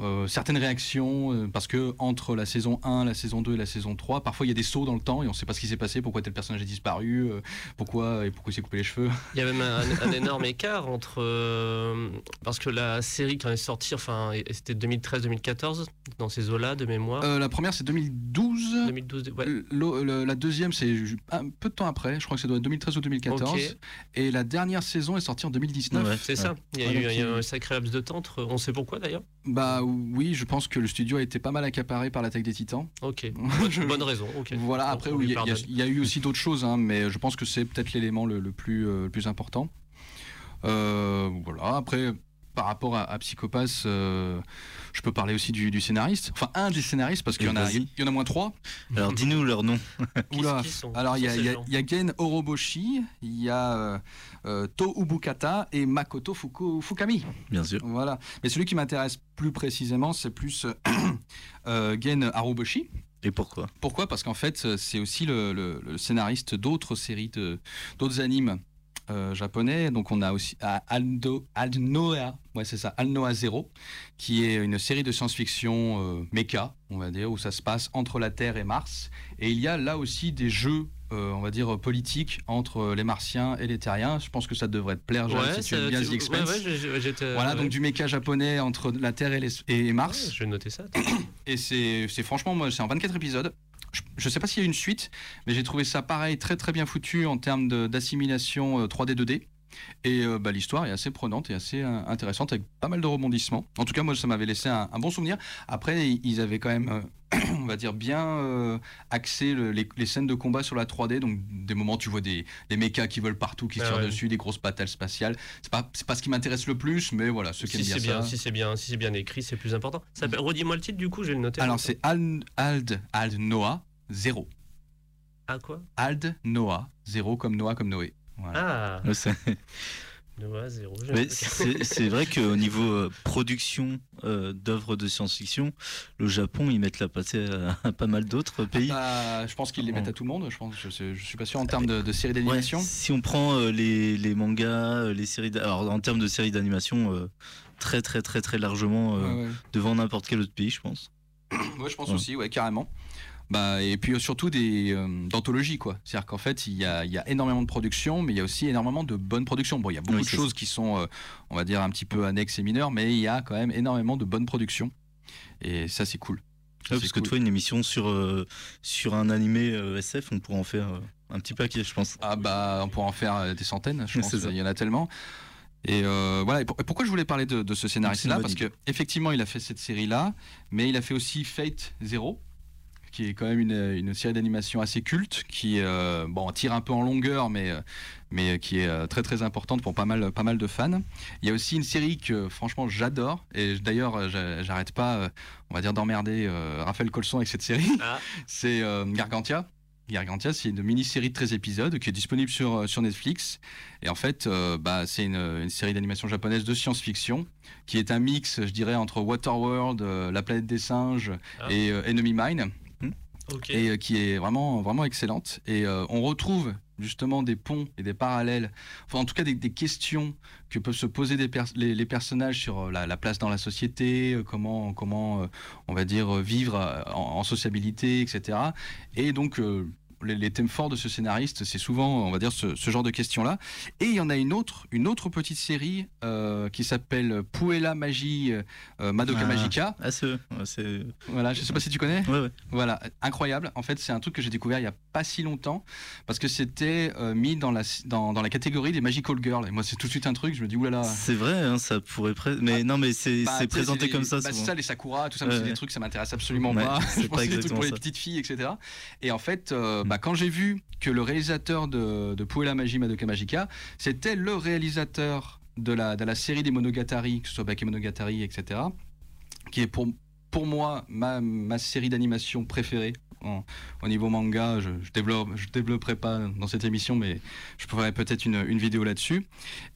euh, certaines réactions, euh, parce que entre la saison 1, la saison 2 et la saison 3, parfois il y a des sauts dans le temps et on ne sait pas ce qui s'est passé, pourquoi tel personnage a disparu, euh, pourquoi et pourquoi il s'est coupé les cheveux. Il y a même un, un énorme écart entre. parce que la série, quand elle est sortie, enfin, c'était 2013-2014, dans ces eaux-là, de mémoire. La première c'est 2012. 2012, ouais. Le- le- la deuxième, c'est un peu de temps après, je crois que ça doit être 2013 ou 2014. Ok. Et la dernière saison est sortie en 2019. Ouais. C'est ça. Il y a eu donc il y a eu un sacré laps de temps entre. On sait pourquoi d'ailleurs Bah oui, je pense que le studio a été pas mal accaparé par l'attaque des titans. Ok. Je- Bonne raison. Voilà, après, il y, a- y eu aussi d'autres choses, hein, mais je pense que c'est peut-être l'élément le, le plus, euh, le plus important. Euh, voilà, après, par rapport à, à Psychopass, euh, je peux parler aussi du, du scénariste. Enfin, un des scénaristes, parce qu'il y, en a- il y en a moins trois. Alors dis-nous leur nom. Oula. qui sont- Alors, il y, a- y y Gen Oroboshi, il y a euh, euh, To Ubukata et Makoto Fuku- Fukami. Bien sûr. Voilà. Mais celui qui m'intéresse plus précisément, c'est plus euh, euh, Gen Haruboshi. Et pourquoi? Pourquoi? Parce qu'en fait, c'est aussi le, le- le scénariste d'autres séries, d'autres animes euh, japonais. Donc, on a aussi Aldo, Alnoa, ouais, c'est ça, Alnoa Zero, qui est une série de science-fiction euh, mecha, on va dire, où ça se passe entre la Terre et Mars. Et il y a là aussi des jeux. euh, on va dire politiques entre les Martiens et les Terriens. Je pense que ça devrait te plaire, Jeanne, Ouais, si tu aimes bien The Expanse. ouais, Voilà, donc du mecha japonais entre la Terre et, les- et Mars. Je vais noter ça. Et c'est c'est franchement, moi, c'est en 24 épisodes. Je, je sais pas s'il y a une suite, mais j'ai trouvé ça pareil, très très bien foutu en termes d'assimilation euh, 3D 2D. Et euh, bah, l'histoire est assez prenante et assez euh, intéressante avec pas mal de rebondissements. En tout cas, moi, ça m'avait laissé un, un bon souvenir. Après, ils avaient quand même, euh, on va dire, bien euh, axé le- les, les scènes de combat sur la 3D. Donc, des moments, tu vois des, des mechas qui volent partout, qui se Ah tirent ouais. dessus, des grosses patelles spatiales. C'est pas, pas ce qui m'intéresse le plus, mais voilà, ceux qui Si aiment bien ça. si c'est bien, si bien écrit, c'est plus important. Redis-moi le titre du coup, je vais le noter. Alors, c'est Ald, Ald, Ald Noah 0. Ah quoi? Ald Noah, zéro comme Noah comme Noé. Voilà. Ah, Noah, zéro. je- Mais ok. c'est c'est vrai qu'au niveau euh, production euh, d'œuvres de science-fiction, le Japon, ils mettent la pâtée à, à pas mal d'autres pays. Bah, je pense qu'ils les mettent à tout le monde. Je pense, je, suis pas sûr en termes de, de séries Ouais, d'animation. si on prend euh, les, les mangas, les séries, alors en termes de séries d'animation, euh, très très très très largement euh, Ouais, ouais. devant n'importe quel autre pays, je pense. Ouais, je pense Ouais. aussi, ouais, carrément. Bah, et puis euh, surtout des euh, d'anthologies quoi. C'est-à-dire qu'en fait il y a, il y a énormément de production, mais il y a aussi énormément de bonnes productions. Bon, il y a beaucoup Oui, de choses qui sont, euh, on va dire un petit peu annexes et mineures, mais il y a quand même énormément de bonnes productions. Et ça c'est cool. Ça, Ouais, parce que cool. toi, une émission sur, euh, sur un animé SF, on pourrait en faire un petit paquet, je pense. Ah bah on pourra en faire des centaines, je pense. Il y en a tellement. Et euh, voilà. Et pour- et pourquoi je voulais parler de, de ce scénariste-là? Parce que effectivement, il a fait cette série-là, mais il a fait aussi Fate Zero, qui est quand même une, une série d'animation assez culte, qui euh, bon tire un peu en longueur, mais mais qui est euh, très très importante pour pas mal pas mal de fans. Il y a aussi une série que franchement j'adore et d'ailleurs j'a- j'arrête pas, euh, on va dire d'emmerder Raphaël Colson avec cette série. Ah. C'est Gargantia. Gargantia, c'est une mini-série de 13 épisodes qui est disponible sur, sur Netflix. Et en fait, euh, bah, c'est une, une série d'animation japonaise de science-fiction qui est un mix, je dirais, entre Waterworld, euh, La planète des singes Ah. et euh, Enemy Mine, Et euh, qui est vraiment, vraiment excellente. Et euh, on retrouve justement des ponts et des parallèles, enfin en tout cas des, questions que peuvent se poser les, personnages sur euh, la, la place dans la société, comment, comment on va dire, vivre en, sociabilité, etc. Et donc, les, les thèmes forts de ce scénariste, c'est souvent, on va dire, ce, ce genre de questions-là. Et il y en a une autre, une autre petite série euh, qui s'appelle Puella Magie euh, Madoka Ah. Magica. Ah, c'est. Voilà, je sais pas si tu connais. Ouais, ouais. Voilà, incroyable. En fait, c'est un truc que j'ai découvert il y a pas si longtemps parce que c'était euh, mis dans la, dans, dans la catégorie des Magical Girls. Et moi, c'est tout de suite un truc, je me dis, oulala. C'est vrai, hein, ça pourrait. Mais non, mais c'est Bah, présenté comme ça. bah, c'est ça, les Sakura, tout ça, Ouais, c'est des trucs, ça m'intéresse absolument pas. c'est Je pas pense que c'est des trucs pour les petites filles, etc. Et en fait, euh, Mm. Bah, quand j'ai vu que le réalisateur de, de Puella Magi Madoka Magica, c'était le réalisateur de la, de la série des Monogatari, que ce soit Bakemonogatari, etc., qui est pour, pour moi ma, ma série d'animation préférée. Au niveau manga, je, je développe, je développerai pas dans cette émission, mais je ferai peut-être une, une vidéo là-dessus.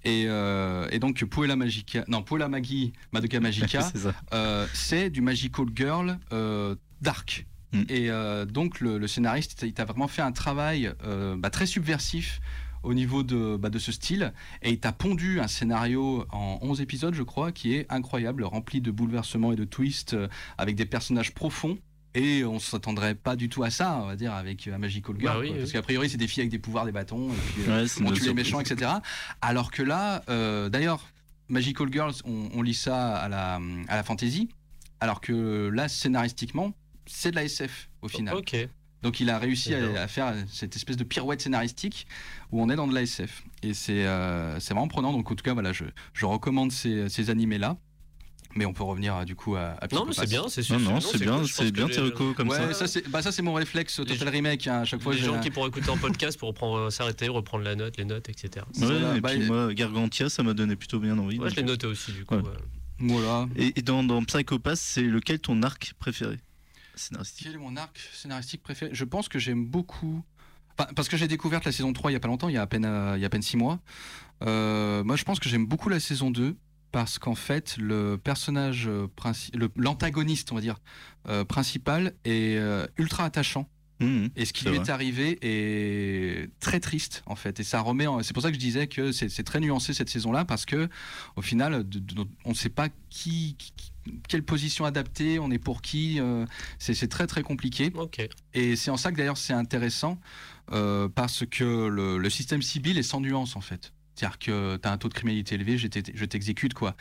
Et, euh, et donc Puella Magica, non Puella Magi Madoka Magica, c'est euh, c'est du Magical Girl euh, dark. Mm. Et euh, donc le, le scénariste, il t'a vraiment fait un travail euh, bah, très subversif au niveau de, bah, de ce style. Et il t'a pondu un scénario en 11 épisodes, je crois, qui est incroyable, rempli de bouleversements et de twists, euh, avec des personnages profonds. Et on s'attendrait pas du tout à ça, on va dire, avec un Magical Girl. Bah oui, quoi. oui. Parce qu'a priori, c'est des filles avec des pouvoirs, des bâtons, et puis Ouais, on tue les méchants, etc. Alors que là, euh, d'ailleurs, Magical Girls, on, on lit ça à la, à la fantasy, alors que là, scénaristiquement, c'est de la SF au final. Ok. Donc il a réussi à, à faire cette espèce de pirouette scénaristique où on est dans de la SF. Et c'est euh, c'est vraiment prenant. Donc en tout cas, voilà, je, je recommande ces, ces animés-là. Mais on peut revenir euh, du coup à, à Non, mais c'est bien, c'est Non, sûr. non, c'est bien, c'est bien les- tes recos comme Ouais, ça. ça, c'est bah, ça c'est mon réflexe Total Remake. hein. À chaque fois, les gens qui pourront écouter en podcast pour reprendre, s'arrêter, reprendre la note, les notes, etc. Ouais, Voilà, et bah, puis moi, Gargantia, ça m'a donné plutôt bien envie. Moi, je l'ai noté aussi, du coup. Ouais. Voilà. Et, et dans, dans Psychopath, c'est lequel ton arc préféré? Scénaristique. Quel est mon arc scénaristique préféré? Je pense que j'aime beaucoup. Enfin, parce que j'ai découvert la saison 3 il y a pas longtemps, il y a à peine, euh, il y a à peine 6 mois. Euh, moi, je pense que j'aime beaucoup la saison 2 parce qu'en fait, le personnage, euh, princi- le- l'antagoniste, on va dire, euh, principal est ultra attachant. Mhm. Et ce qui lui vrai. est arrivé est très triste en fait. Et ça remet. en- C'est pour ça que je disais que c'est c'est très nuancé cette saison-là parce que au final, de- de- on ne sait pas qui- quelle position adapter, on est pour qui. euh, c'est très très compliqué. Et c'est en ça que d'ailleurs c'est intéressant euh, parce que le, le système civil est sans nuance en fait. C'est-à-dire que tu as un taux de criminalité élevé, je t'exécute quoi.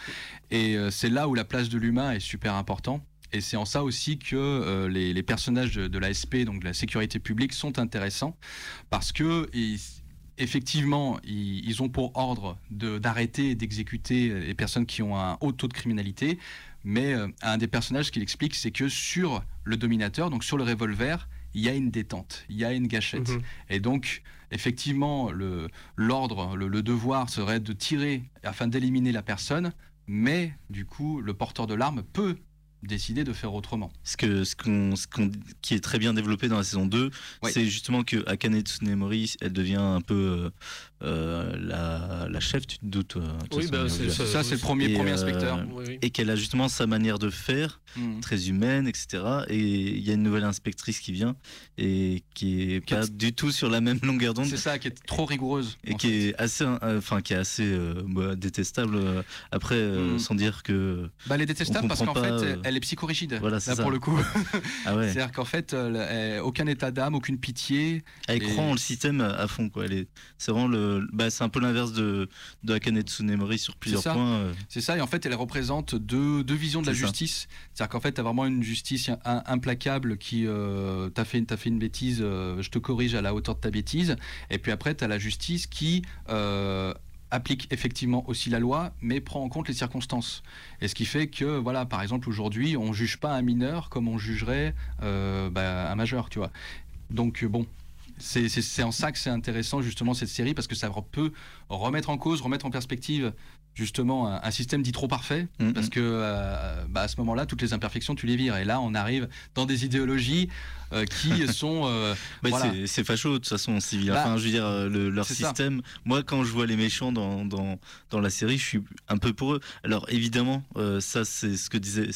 Et euh, c'est là où la place de l'humain est super important. Et c'est en ça aussi que euh, les, les personnages de, de l'ASP, donc de la sécurité publique, sont intéressants parce que ils- effectivement, ils, ils ont pour ordre d'arrêter et d'exécuter les personnes qui ont un haut taux de criminalité. Mais euh, un des personnages, ce qu'il explique, c'est que sur le dominateur, donc sur le revolver, il y a une détente, il y a une gâchette. Mhm. Et donc, effectivement, l'ordre, le, le devoir serait de tirer afin d'éliminer la personne, mais du coup, le porteur de l'arme peut décider de faire autrement. Ce, que, ce, qu'on, ce qu'on- qui est très bien développé dans la saison 2, Ouais. c'est justement que Akane Tsunemori, elle devient un peu euh, la, la chef, tu te doutes. euh, Oui, bah, c'est ça. Ça, c'est le premier, Et, premier euh, inspecteur. Oui, oui. Et qu'elle a justement sa manière de faire, Mhm. très humaine, etc. Et il y a une nouvelle inspectrice qui vient et qui est Qui pas est- du tout sur la même longueur d'onde. C'est ça qui est trop rigoureuse. Et qui fait. est assez, euh, enfin qui est assez euh, bah, détestable. après, euh, Mm. sans dire que Bah, elle est détestable parce qu'en fait, euh, elle est psychorigide. voilà, c'est Là, ça. pour le coup. ah ouais, C'est-à-dire qu'en fait, euh, elle- aucun état d'âme, aucune pitié. elle et- croit en le système à à fond quoi. Elle est, c'est vraiment le, bah, c'est un peu l'inverse de de Akane Tsunemori sur plusieurs ça. points. euh. C'est ça, et en fait, elle représente deux, deux visions de la ça. justice. C'est-à-dire qu'en fait, tu as vraiment une justice im- implacable qui euh, t'as fait, fait une bêtise, euh, je te corrige à la hauteur de ta bêtise. Et puis après, tu as la justice qui euh, applique effectivement aussi la loi, mais prend en compte les circonstances. Et ce qui fait que, voilà, par exemple, aujourd'hui, on juge pas un mineur comme on jugerait bah, un majeur, tu vois. Donc, bon. C'est en ça que c'est intéressant justement cette série parce que ça peut remettre en cause, remettre en perspective justement un, un système dit trop parfait Mhm. parce que euh, bah, à ce moment-là toutes les imperfections tu les vires et là on arrive dans des idéologies euh, qui sont euh, Bah, voilà. c'est, facho de toute façon civil. Bah, Enfin, je veux dire, le- leur ça. système. Moi, quand je vois les méchants dans, dans, dans la série, je suis un peu pour eux. Alors évidemment, ça c'est ce que disait,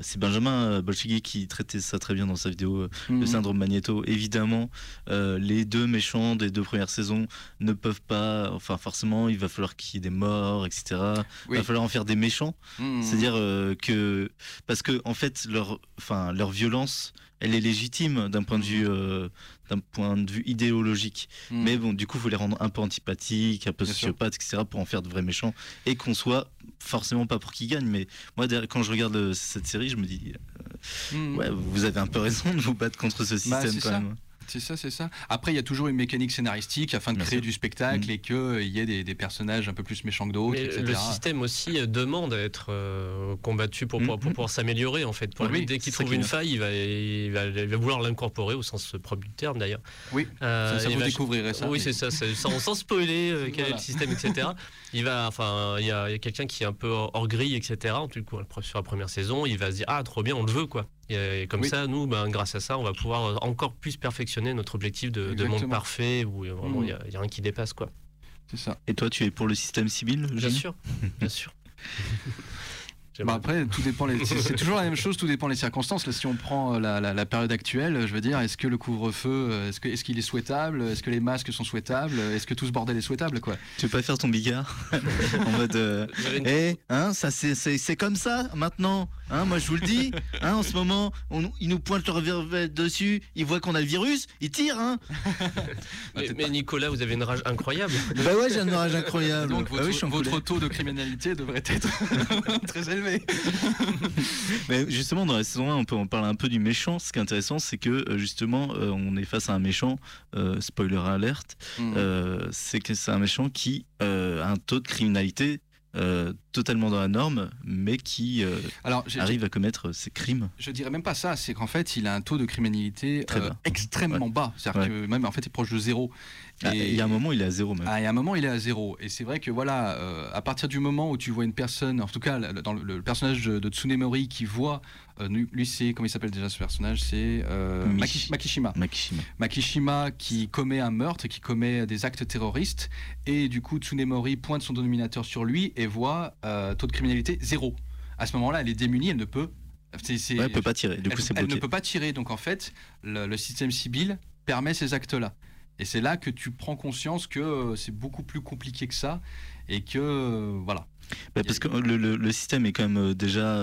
c'est Benjamin Bolchigui qui traitait ça très bien dans sa vidéo euh, Mhm. le syndrome Magneto. Évidemment, les deux méchants des deux premières saisons ne peuvent pas. Enfin, forcément, il va falloir qu'il y ait des morts, etc. Il Oui. va falloir en faire des méchants. Hmm. C'est-à-dire euh, que parce que en fait leur, enfin leur violence, elle est légitime d'un point de vue, euh, d'un point de vue idéologique. Hmm. Mais bon, du coup, il faut les rendre un peu antipathiques, un peu Bien sûr. sociopathes, etc. pour en faire de vrais méchants et qu'on soit forcément pas pour qu'ils gagnent. Mais moi, quand je regarde euh, cette série, je me dis, Hmm. ouais, vous avez un peu raison de vous battre contre ce système Bah, quand ça. même. C'est ça, c'est ça. Après, il y a toujours une mécanique scénaristique afin de créer du spectacle Mm. et qu'il y ait des, des personnages un peu plus méchants que d'autres, etc. le système aussi euh, demande à être euh, combattu pour, pour, pour Mhm. pouvoir s'améliorer en fait. Pour Oui, dès qu'il trouve une bien. faille, il va, il va, il va vouloir l'incorporer au sens propre du terme d'ailleurs. Oui, Euh, ça, ça il vous va- découvrirez ça. Oui, mais- c'est ça, sans, sans spoiler euh, quel est le système, etc. Il va, enfin, il y a, a quelqu'un qui est un peu hors hors grille, etc. En tout cas, sur la première saison, il va se dire ah trop bien, on le veut quoi. Et, et comme Oui. ça, nous, ben, grâce à ça, on va pouvoir euh, encore plus perfectionner notre objectif de, de monde parfait où euh, vraiment il y a, a rien qui dépasse quoi. C'est ça. Et toi, tu es pour le système civil Bien sûr, bien sûr. Bah après, tout dépend. Les... c'est toujours la même chose. Tout dépend des circonstances. Là, si on prend euh, la, la- la période actuelle, je veux dire, est-ce que le couvre-feu, euh, est-ce que est-ce qu'il est souhaitable Est-ce que les masques sont souhaitables Est-ce que tout ce bordel est souhaitable, quoi? Tu veux pas faire ton bigard? En mode. euh, une- Eh, hein, ça c'est, c'est, c'est comme ça maintenant. Hein, moi je vous le dis. Hein, en ce moment, on, ils nous pointent leur verre dessus, ils voient qu'on a le virus, ils tirent. Hein. mais, mais Nicolas, vous avez une rage incroyable. Bah ouais, j'ai un orage incroyable. Donc Bah votre, oui, taux de criminalité devrait être très élevé. Mais justement, dans la saison 1, on peut en parler un peu du méchant. Ce qui est intéressant, c'est que euh, justement, euh, on est face à un méchant. euh, spoiler alerte. Hmm. euh, c'est que c'est un méchant qui a un taux de criminalité. euh, totalement dans la norme, mais qui euh, Alors, arrive à commettre ses crimes. Je dirais même pas ça, c'est qu'en fait, il a un taux de criminalité Très euh, extrêmement bas. C'est-à-dire Ouais. que même en fait, il est proche de zéro. Ah, Il y a un moment, il est à zéro même. Ah, et à un moment, il est à zéro. Et c'est vrai que voilà, euh, à partir du moment où tu vois une personne, en tout cas, dans le, le personnage de, de Tsunemori qui voit, euh, lui, c'est, comment il s'appelle déjà ce personnage C'est euh, Maki- Makishima. Makishima. Makishima qui commet un meurtre, qui commet des actes terroristes. Et du coup, Tsunemori pointe son dénominateur sur lui et voit taux de criminalité zéro. À ce moment-là, elle est démunie, elle ne peut. Ouais, elle peut pas tirer. Du elle, coup, c'est elle bloqué. ne peut pas tirer. Donc en fait, le, le système civil permet ces actes-là. Et c'est là que tu prends conscience que euh, c'est beaucoup plus compliqué que ça et que euh, voilà. Bah, parce que le, le- le système est quand même euh, déjà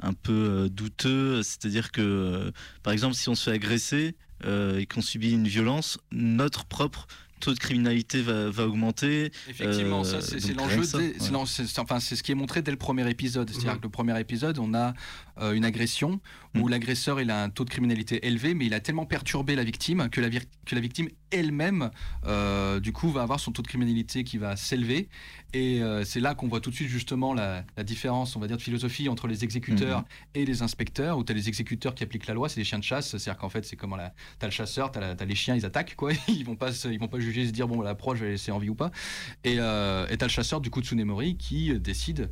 un peu douteux. C'est-à-dire que, par exemple, si on se fait agresser et qu'on subit une violence, notre propre taux de criminalité va, va augmenter. Effectivement, Euh, ça c'est l'enjeu. c'est ouais. l'en- c'est- enfin, c'est ce qui est montré dès le premier épisode. C'est-à-dire Mhm. que le premier épisode, on a euh, une agression où Mhm. l'agresseur il a un taux de criminalité élevé, mais il a tellement perturbé la victime que la, vir- que la victime elle-même, euh, du coup, va avoir son taux de criminalité qui va s'élever. Et euh, c'est là qu'on voit tout de suite justement la, la différence, on va dire, de philosophie entre les exécuteurs Mhm. et les inspecteurs. Où tu as les exécuteurs qui appliquent la loi, c'est des chiens de chasse. C'est-à-dire qu'en fait, c'est comment la, t'as le chasseur, la- t'as les chiens, ils attaquent quoi. Ils vont pas, se- ils vont pas juger, se dire bon la proie, je vais laisser en vie ou pas. Et euh, et t'as le chasseur du coup Tsunemori qui décide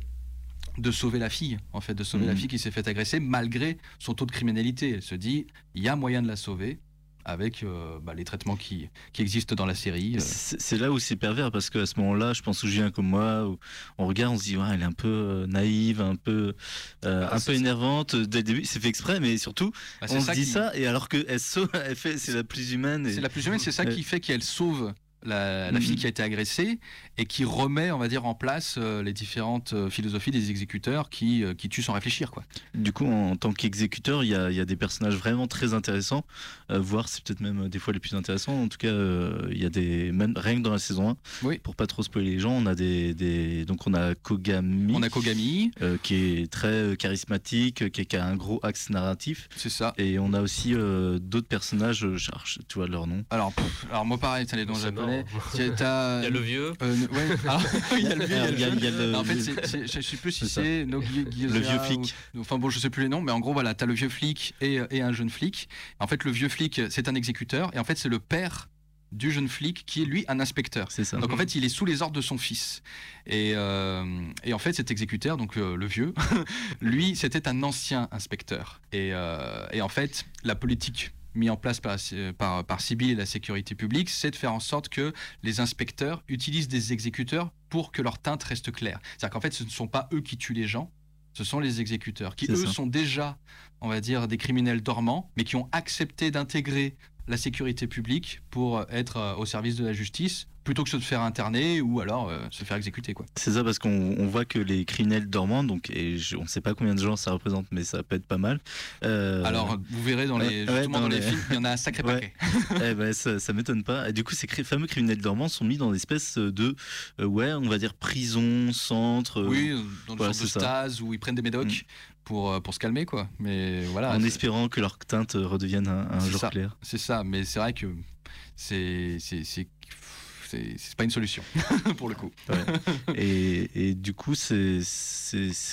de sauver la fille, en fait, de sauver Mhm. la fille qui s'est fait agresser malgré son taux de criminalité. Elle se dit, il y a moyen de la sauver avec euh, bah, les traitements qui, qui existent dans la série. euh. C'est là où c'est pervers parce qu'à ce moment-là, je pense aux Julien comme moi, où on regarde, on se dit, ouais, elle est un peu euh, naïve, un peu, euh, Ah, un peu énervante dès le début. C'est fait exprès, mais surtout, Bah, c'est on se dit qui- ça, et alors que elle, sauve, elle fait, c'est la plus humaine. Et... C'est la plus humaine, c'est ça qui fait qu'elle sauve la, la Mhm. fille qui a été agressée et qui remet, on va dire, en place euh, les différentes euh, philosophies des exécuteurs qui, euh, qui tuent sans réfléchir. Quoi. Du coup, en tant qu'exécuteur, il y a, il y a des personnages vraiment très intéressants, euh, voire c'est peut-être même des fois les plus intéressants. En tout cas, euh, il y a des même rien que dans la saison 1, Oui. pour pas trop spoiler les gens, on a des, des- donc on a Kogami, On a Kogami, euh, qui est très charismatique, qui, qui a un gros axe narratif, c'est ça. et on a aussi euh, d'autres personnages, je cherche, tu vois leur nom. Alors, pff, alors moi pareil, t'as les noms C'est japonais. t'as- Il y a le vieux. Euh, ouais. Alors, il y a le vieux, il y a le Il y a- jeune. il y a le- Non, en fait, c'est- c'est- je sais plus si C'est Le vieux flic. ou- Enfin bon, je sais plus les noms, mais en gros, voilà, t'as le vieux flic et, et un jeune flic. En fait, le vieux flic, c'est un exécuteur, et en fait, c'est le père du jeune flic qui est lui un inspecteur. C'est ça. Donc en fait, il est sous les ordres de son fils. Et, euh, et en fait, cet exécuteur, donc euh, le vieux, lui, c'était un ancien inspecteur. Et, euh, et en fait, la politique mise en place par, par, et la sécurité publique, c'est de faire en sorte que les inspecteurs utilisent des exécuteurs pour que leur teinte reste claire. C'est-à-dire qu'en fait, ce ne sont pas eux qui tuent les gens, ce sont les exécuteurs qui, eux, ça. sont déjà, on va dire, des criminels dormants, mais qui ont accepté d'intégrer la sécurité publique pour être euh, au service de la justice plutôt que de se faire interner ou alors euh, se faire exécuter quoi. C'est ça parce qu'on on voit que les criminels dormants, donc et je- on ne sait pas combien de gens ça représente, mais ça peut être pas mal. Euh, Alors vous verrez dans les ouais, ouais, justement dans, dans les les- films, il y en a un sacré Ouais. paquet. eh ben, ça, ça m'étonne pas. Et du coup, ces fameux criminels dormants sont mis dans des espèces de, euh, ouais, on va dire prison, centre. Oui, dans une voilà, sorte de stase où ils prennent des médocs Mm. pour pour se calmer quoi. Mais voilà. en espérant que leur teinte redevienne un, un jour ça. clair. C'est ça, mais c'est vrai que c'est c'est pas une solution pour le coup. Et, et du coup, c'est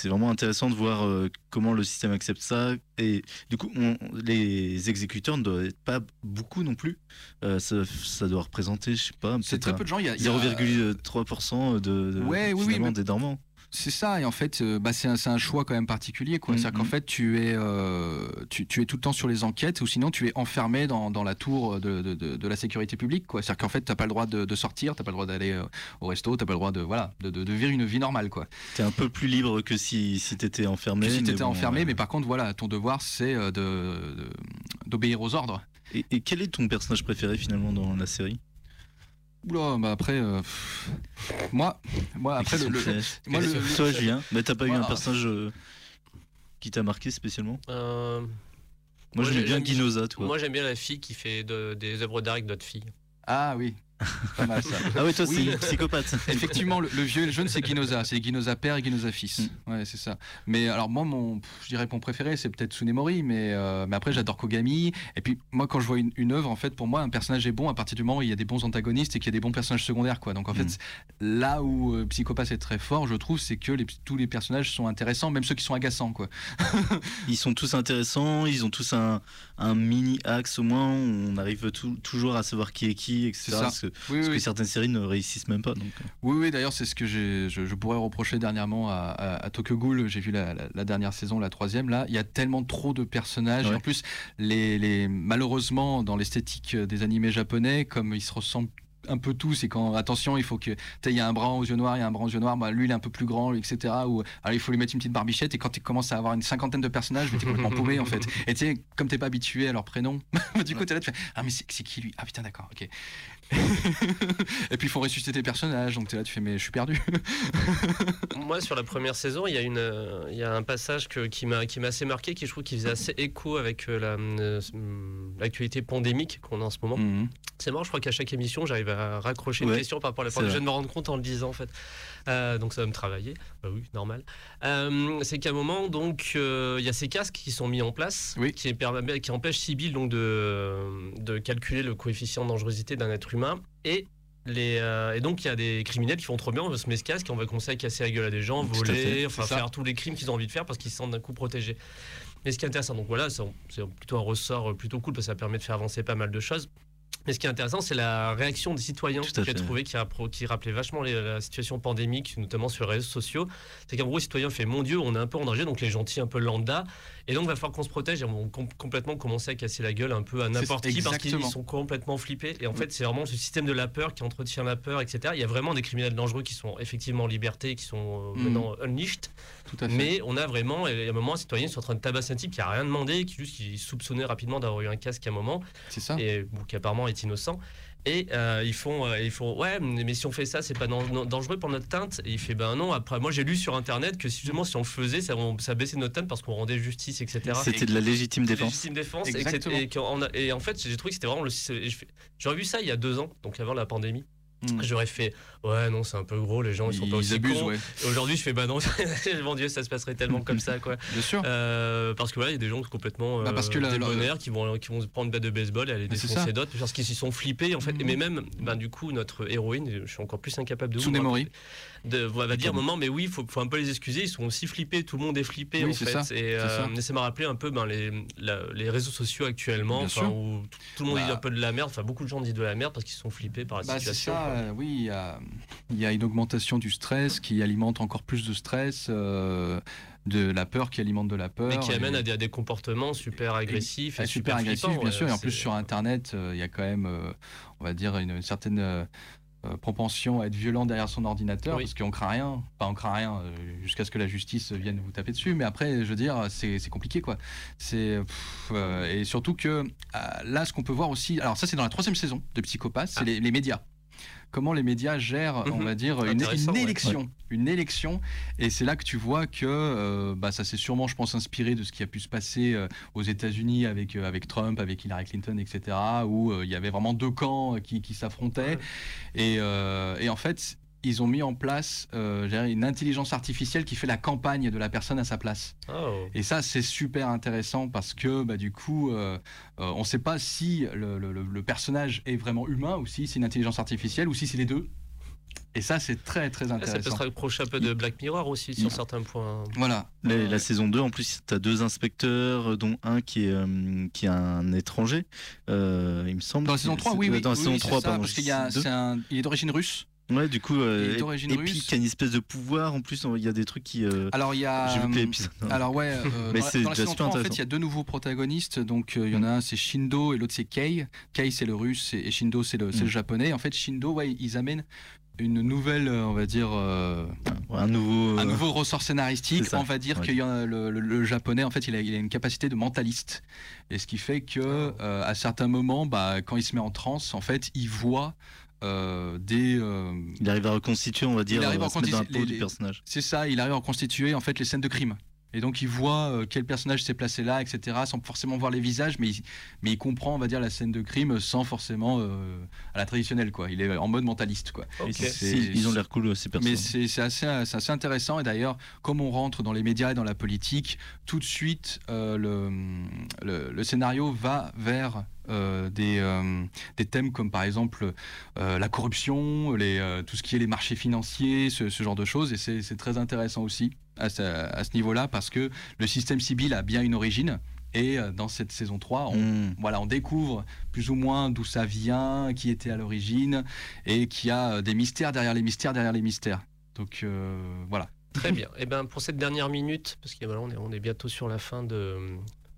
vraiment intéressant de voir euh, comment le système accepte ça. Et du coup, on- les exécuteurs ne doivent être pas beaucoup non plus. Euh, ça, ça doit représenter, je sais pas, C'est très peu de gens. Il y a, il y a- 0,3% de, de Ouais, oui, oui, mais- des dormants. C'est ça, et en fait, euh, bah, c'est un, choix quand même particulier. quoi. Mhm. C'est-à-dire qu'en fait, tu es, euh, tu, tu es tout le temps sur les enquêtes, ou sinon tu es enfermé dans, dans la tour de, de- de- de la sécurité publique. quoi. C'est-à-dire qu'en fait, tu n'as pas le droit de, sortir, tu n'as pas le droit d'aller euh, au resto, tu n'as pas le droit de, voilà, de, vivre une vie normale. quoi. T'es un peu plus libre que si, si t'étais enfermé. Que si tu étais bon, enfermé, ouais. mais par contre, voilà, ton devoir, c'est d'obéir aux ordres. Et, et quel est ton personnage préféré finalement dans la série? Oula, bah après, euh, pff, moi, moi après le, le- piège. moi, le- le- Toi, Julien, mais t'as pas eu un personnage euh, qui t'a marqué spécialement Euh, Moi, Moi, j'aimais j'ai- bien j'aime- Guinosa, toi. moi, j'aime bien la fille qui fait de- des œuvres d'art avec d'autres filles. ah oui, pas mal ça. Ah ouais, toi, Oui. c'est psychopathe. Effectivement, le, le vieux et le jeune, c'est Guinosa. C'est Guinosa père et Guinosa fils. Mm. Ouais, c'est ça. Mais alors, moi, mon, je dirais que mon préféré, c'est peut-être Tsunemori. Mais, euh, mais après, j'adore Kogami. Et puis, moi, quand je vois une, une œuvre, en fait, pour moi, un personnage est bon à partir du moment où il y a des bons antagonistes et qu'il y a des bons personnages secondaires. Quoi. Donc, en fait, Mm. là où euh, Psychopath est très fort, je trouve, c'est que les- tous les personnages sont intéressants, même ceux qui sont agaçants. Quoi. Ils sont tous intéressants, ils ont tous un, un mini axe au moins. On arrive tout- toujours à savoir qui est qui, etc. C'est ça. Parce que, Oui, parce que certaines séries ne réussissent même pas. Donc, euh. Oui, oui, d'ailleurs, c'est ce que je, je pourrais reprocher dernièrement à, à, à Tokyo Ghoul. J'ai vu la, la- la dernière saison, la troisième. Là, il y a tellement trop de personnages. Ouais. En plus, les, les, malheureusement, dans l'esthétique des animés japonais, comme ils se ressemblent un peu tous et quand attention il faut que il y a un brun aux yeux noirs il y a un brun aux yeux noirs bah, lui il est un peu plus grand lui, etc ou alors il faut lui mettre une petite barbichette et quand tu commences à avoir une cinquantaine de personnages t'es complètement paumé en fait et tu sais comme t'es pas habitué à leur prénom du coup t'es là tu fais ah mais c'est c'est qui lui? Ah putain d'accord ok et puis il faut ressusciter tes personnages donc t'es là tu fais mais je suis perdu Moi, sur la première saison, il y a, une, euh, il y a un passage que- qui m'a qui m'a assez marqué, qui je trouve qui faisait assez écho avec euh, la, euh, l'actualité pandémique qu'on a en ce moment. Mhm. C'est marrant, je crois qu'à chaque émission, j'arrive à raccrocher une question par rapport à la pandémie. Je viens de me rendre compte en le disant, en fait. Euh, donc ça va me travailler. Bah oui, normal. Euh, c'est qu'à un moment, donc, euh, il y a ces casques qui sont mis en place, Oui. qui, empêchent Sibyl donc, de, de calculer le coefficient de dangerosité d'un être humain. Et, les, euh, et donc, il y a des criminels qui font trop bien, on va se mettre ce casque et on va commencer à casser la gueule à des gens, Tout à fait, voler, enfin c'est ça. faire tous les crimes qu'ils ont envie de faire parce qu'ils se sentent d'un coup protégés. Mais ce qui est intéressant, donc voilà, c'est plutôt un ressort plutôt cool parce que ça permet de faire avancer pas mal de choses. Mais ce qui est intéressant, c'est la réaction des citoyens que j'ai trouvé qui, rappelait vachement les- la situation pandémique, notamment sur les réseaux sociaux. C'est qu'en gros, les citoyens fait Mon Dieu, on est un peu en danger, donc les gentils un peu lambda. Et donc, il va falloir qu'on se protège et on va com- complètement commencer à casser la gueule un peu à n'importe qui parce qu'ils sont complètement flippés. Et en fait, c'est vraiment ce système de la peur qui entretient la peur, etc. Il y a vraiment des criminels dangereux qui sont effectivement en liberté, qui sont euh, Mhm. maintenant unleashed. tout à fait Mais on a vraiment, et à un moment, un citoyen qui est en train de tabasser un type qui a rien demandé, qui juste qui soupçonnait rapidement d'avoir eu un casque à un moment, c'est ça et bon, qui apparemment est innocent. Et euh, ils font, euh, ils font, ouais, mais si on fait ça, c'est pas dan- dan- dangereux pour notre teinte. Et il fait, ben non. Après, moi, j'ai lu sur internet que justement, si on le faisait, ça, on- ça baissait notre teinte parce qu'on rendait justice, etc. C'était de la légitime défense. Légitime défense. Exactement. et et en fait, j'ai trouvé que c'était vraiment le. J'aurais vu ça il y a deux ans, donc avant la pandémie. Mm. J'aurais fait, ouais, non, c'est un peu gros, les gens, ils sont pas aussi abusent cons. ouais Aujourd'hui, je fais, bah non, mon Dieu, ça se passerait tellement comme ça, quoi. bien sûr Euh, parce que voilà, il y a des gens complètement euh, Bah, parce que la- débonnaires qui vont qui vont se prendre une batte de baseball et aller c'est défoncer d'autres parce qu'ils s'y sont flippés en fait. Mhm. Mais même, ben, du coup, notre héroïne, je suis encore plus incapable de vous Tsunemori. de, on va dire un moment, mais oui, il faut, faut un peu les excuser. Ils sont aussi flippés, tout le monde est flippé Oui, en fait. ça, Et, c'est ça. m'a rappelé un peu ben, les, la- les réseaux sociaux actuellement, où tout, tout le monde Bah. dit un peu de la merde. Enfin, beaucoup de gens disent de la merde parce qu'ils sont flippés par la Bah, situation. Euh, oui, il y a, il y a une augmentation du stress qui alimente encore plus de stress, euh, de la peur qui alimente de la peur. Mais qui et- amène à des, à des comportements super agressifs et, Ah, super agressif, flippants, bien ouais, sûr. Et en plus, sur Internet, euh, il y a quand même, on va dire, une, certaine propension à être violent derrière son ordinateur, Oui. parce qu'on craint rien, pas on craint rien jusqu'à ce que la justice vienne vous taper dessus, mais après, je veux dire, c'est compliqué quoi. C'est euh, et surtout que là, ce qu'on peut voir aussi, alors ça c'est dans la troisième saison de Psychopathe, c'est Ah. les, les médias. Comment les médias gèrent, on Mhm. va dire, une, ouais. élection, une élection, et c'est là que tu vois que euh, bah, ça s'est sûrement, je pense, inspiré de ce qui a pu se passer euh, aux États-Unis avec euh, avec Trump, avec Hillary Clinton, etc., où il y avait vraiment deux camps qui, qui s'affrontaient, Ouais. et, et en fait, ils ont mis en place euh, une intelligence artificielle qui fait la campagne de la personne à sa place. Oh. Et ça, c'est super intéressant parce que bah, du coup, euh, euh, on ne sait pas si le, le- le- le personnage est vraiment humain ou si c'est une intelligence artificielle ou si c'est les deux. Et ça, c'est très très Là, ça peut intéressant. se rapprocher un peu de Black Mirror aussi sur certains points. Voilà. La, la saison 2, en plus, tu as deux inspecteurs, dont un qui est, euh, qui est un étranger, euh, il me semble. Dans la saison 3, oui, oui. Dans la oui, saison c'est 3, ça, pardon. Parce qu'il est d'origine russe. Ouais, du coup, euh, y a une espèce de pouvoir, en plus, il y a des trucs qui... euh, Alors il y a. J'ai vu que euh, l'épisode. Alors ouais, euh, Mais dans, la- c'est dans la déjà saison super 3, en fait, il y a deux nouveaux protagonistes. Donc il y en a un, c'est Shindo, et l'autre c'est Kei. Kei, c'est le russe, et Shindo, c'est le, c'est le Mm. japonais. En fait, Shindo, ouais, ils amènent une nouvelle, on va dire, euh, un nouveau... un nouveau ressort scénaristique. c'est On va dire ouais. que le, le- le japonais, en fait, il a, il a une capacité de mentaliste. Et ce qui fait que, Oh. euh, à certains moments, bah, quand il se met en transe, en fait, il voit euh, des. euh, Il arrive à reconstituer, on va dire, Il arrive euh, à se mettre dans la reconstituer peau les- du personnage. C'est ça, il arrive à reconstituer en fait les scènes de crime. Et donc il voit euh, quel personnage s'est placé là, etc., sans forcément voir les visages, mais il, mais il comprend, on va dire, la scène de crime sans forcément euh, à la traditionnelle, quoi. Il est en mode mentaliste, quoi. Ils ont l'air cool, ces Mais personnages. c'est c'est assez, intéressant. Et d'ailleurs, comme on rentre dans les médias et dans la politique, tout de suite, euh, le, le, le scénario va vers euh, des, euh, des thèmes comme par exemple euh, la corruption, les, tout ce qui est les marchés financiers, ce, ce genre de choses. Et c'est très intéressant aussi à ce, à ce niveau-là parce que le système civil a bien une origine. Et dans cette saison 3, on, Mm. voilà, on découvre plus ou moins d'où ça vient, qui était à l'origine, et qu'il y a des mystères derrière les mystères derrière les mystères. Donc voilà. Très bien. Et ben pour cette dernière minute, parce qu'on on est, on est bientôt sur la fin de.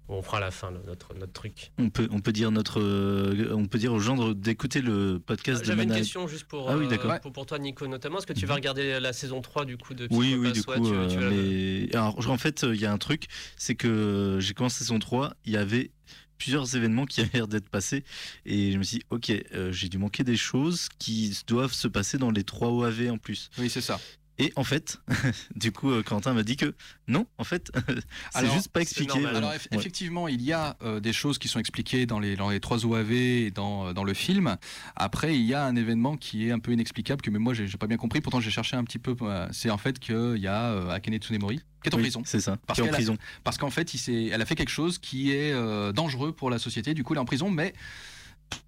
On fera la fin, notre, notre truc. On peut, on peut dire notre, euh, on peut dire aux gens d'écouter le podcast de J'avais une question juste pour, Ah oui, euh, d'accord. pour, pour toi, Nico, notamment. Est-ce que tu Mhm. vas regarder la saison 3 du coup de Oui, oui, du coup, Ouais, tu- tu euh, vas- mais alors en fait, il y a un truc, c'est que j'ai commencé saison 3, il y avait plusieurs événements qui avaient l'air d'être passés et je me suis dit, ok, euh, j'ai dû manquer des choses qui doivent se passer dans les trois OAV en plus. Oui, c'est ça. Et en fait, du coup, euh, Quentin m'a dit que non, en fait, c'est juste pas expliqué. Alors eff- Ouais. effectivement, il y a euh, des choses qui sont expliquées dans les, dans les trois OAV et dans, euh, dans le film. Après, il y a un événement qui est un peu inexplicable que même moi j'ai pas bien compris. Pourtant, j'ai cherché un petit peu. C'est en fait qu'il y a euh, Akane Tsunemori qui est en Oui, prison C'est ça, Parce qui est en qu'elle a- prison. parce qu'en fait, il elle a fait quelque chose qui est euh, dangereux pour la société. Du coup, elle est en prison, mais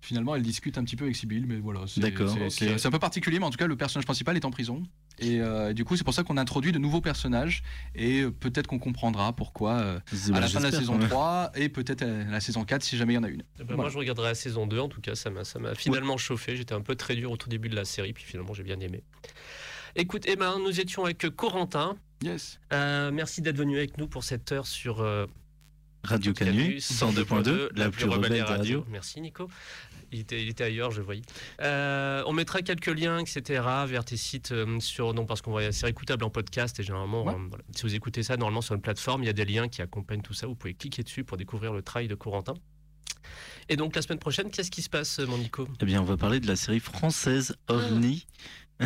finalement, elle discute un petit peu avec Sibyl. Mais voilà, c'est D'accord, c'est- un peu particulier. Mais en tout cas, le personnage principal est en prison. Et euh, du coup, c'est pour ça qu'on introduit de nouveaux personnages. Et euh, peut-être qu'on comprendra pourquoi euh, à la fin de la saison ouais. 3 et peut-être à la saison 4 si jamais il y en a une. Eh ben, Moi, je regarderai la saison 2. En tout cas, ça m'a finalement chauffé. J'étais un peu très dur au tout début de la série, puis finalement, j'ai bien aimé. Écoute, eh ben, nous étions avec Corentin. Yes. Euh, merci d'être venu avec nous pour cette heure sur euh, Radio Canu, 102.2, la plus rebelle des radios. Merci Nico. Il était, il était ailleurs, je voyais. Euh, on mettra quelques liens, etc. vers tes sites euh, sur non parce qu'on va c'est écoutable en podcast et généralement Ouais. euh, voilà. si vous écoutez ça normalement sur une plateforme, il y a des liens qui accompagnent tout ça. Vous pouvez cliquer dessus pour découvrir le travail de Corentin. Et donc la semaine prochaine, qu'est-ce qui se passe, mon Nico? Eh bien, on va parler de la série française OVNI. Euh,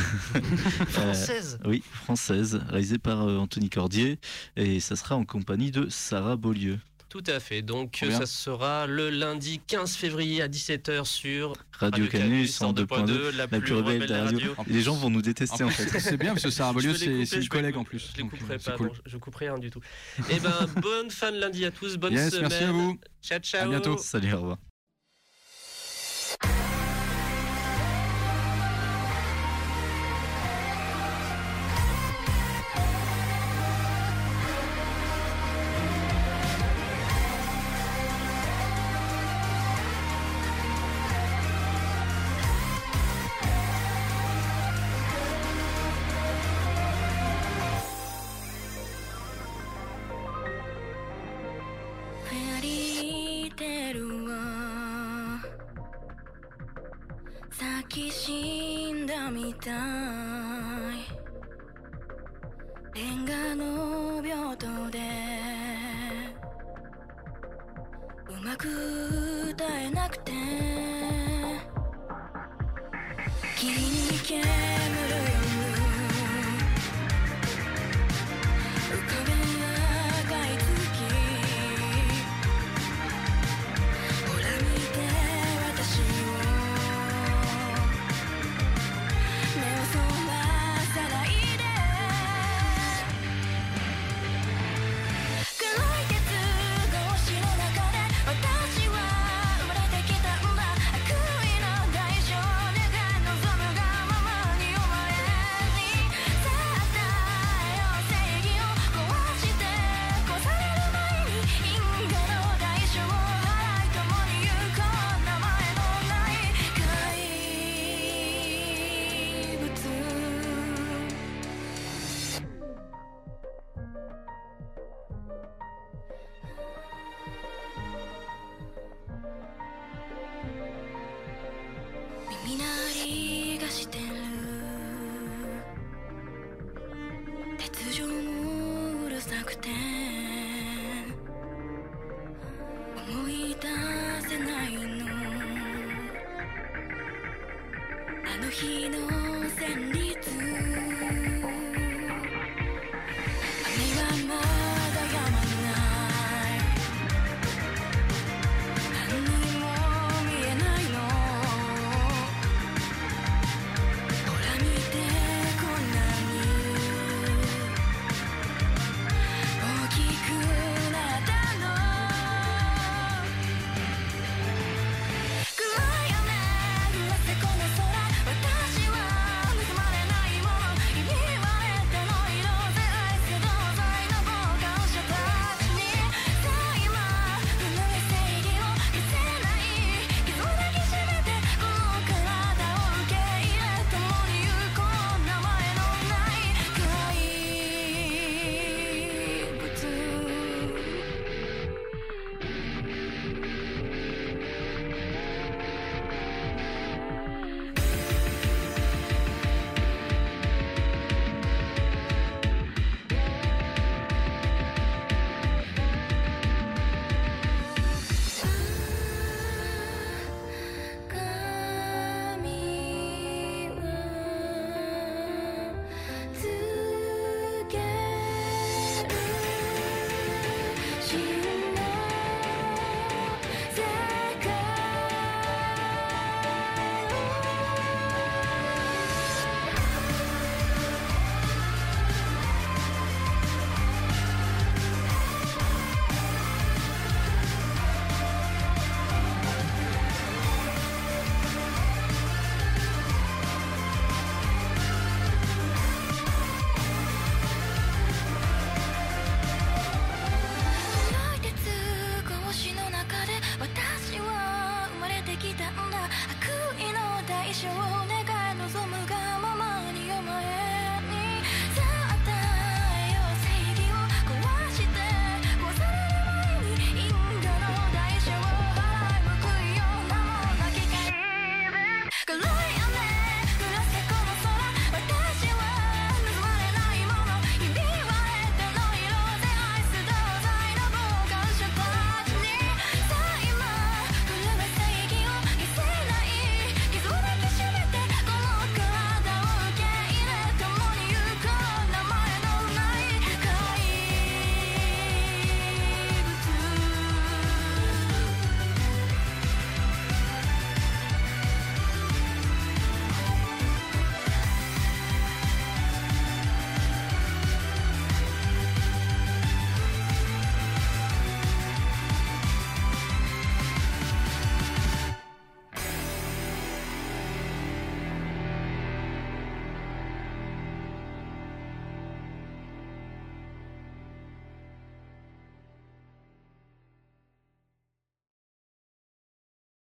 Française. oui, française, réalisée par Anthony Cordier, et ça sera en compagnie de Sarah Beaulieu. Tout à fait. Donc ça sera le lundi 15 février à 17h sur Radio Canu 102.2. la, La plus rebelle des radios. Et les gens vont nous détester en fait. C'est bien parce que Sarah Beaulieu, c'est une collègue en plus. Je les Donc, couperai euh, pas, cool. non, je couperai rien du tout. Eh ben, bonne fin de lundi à tous, bonne Yes, semaine. merci à vous. Ciao, ciao. À bientôt. Salut, au revoir.「でうまく歌えなくて。君に行け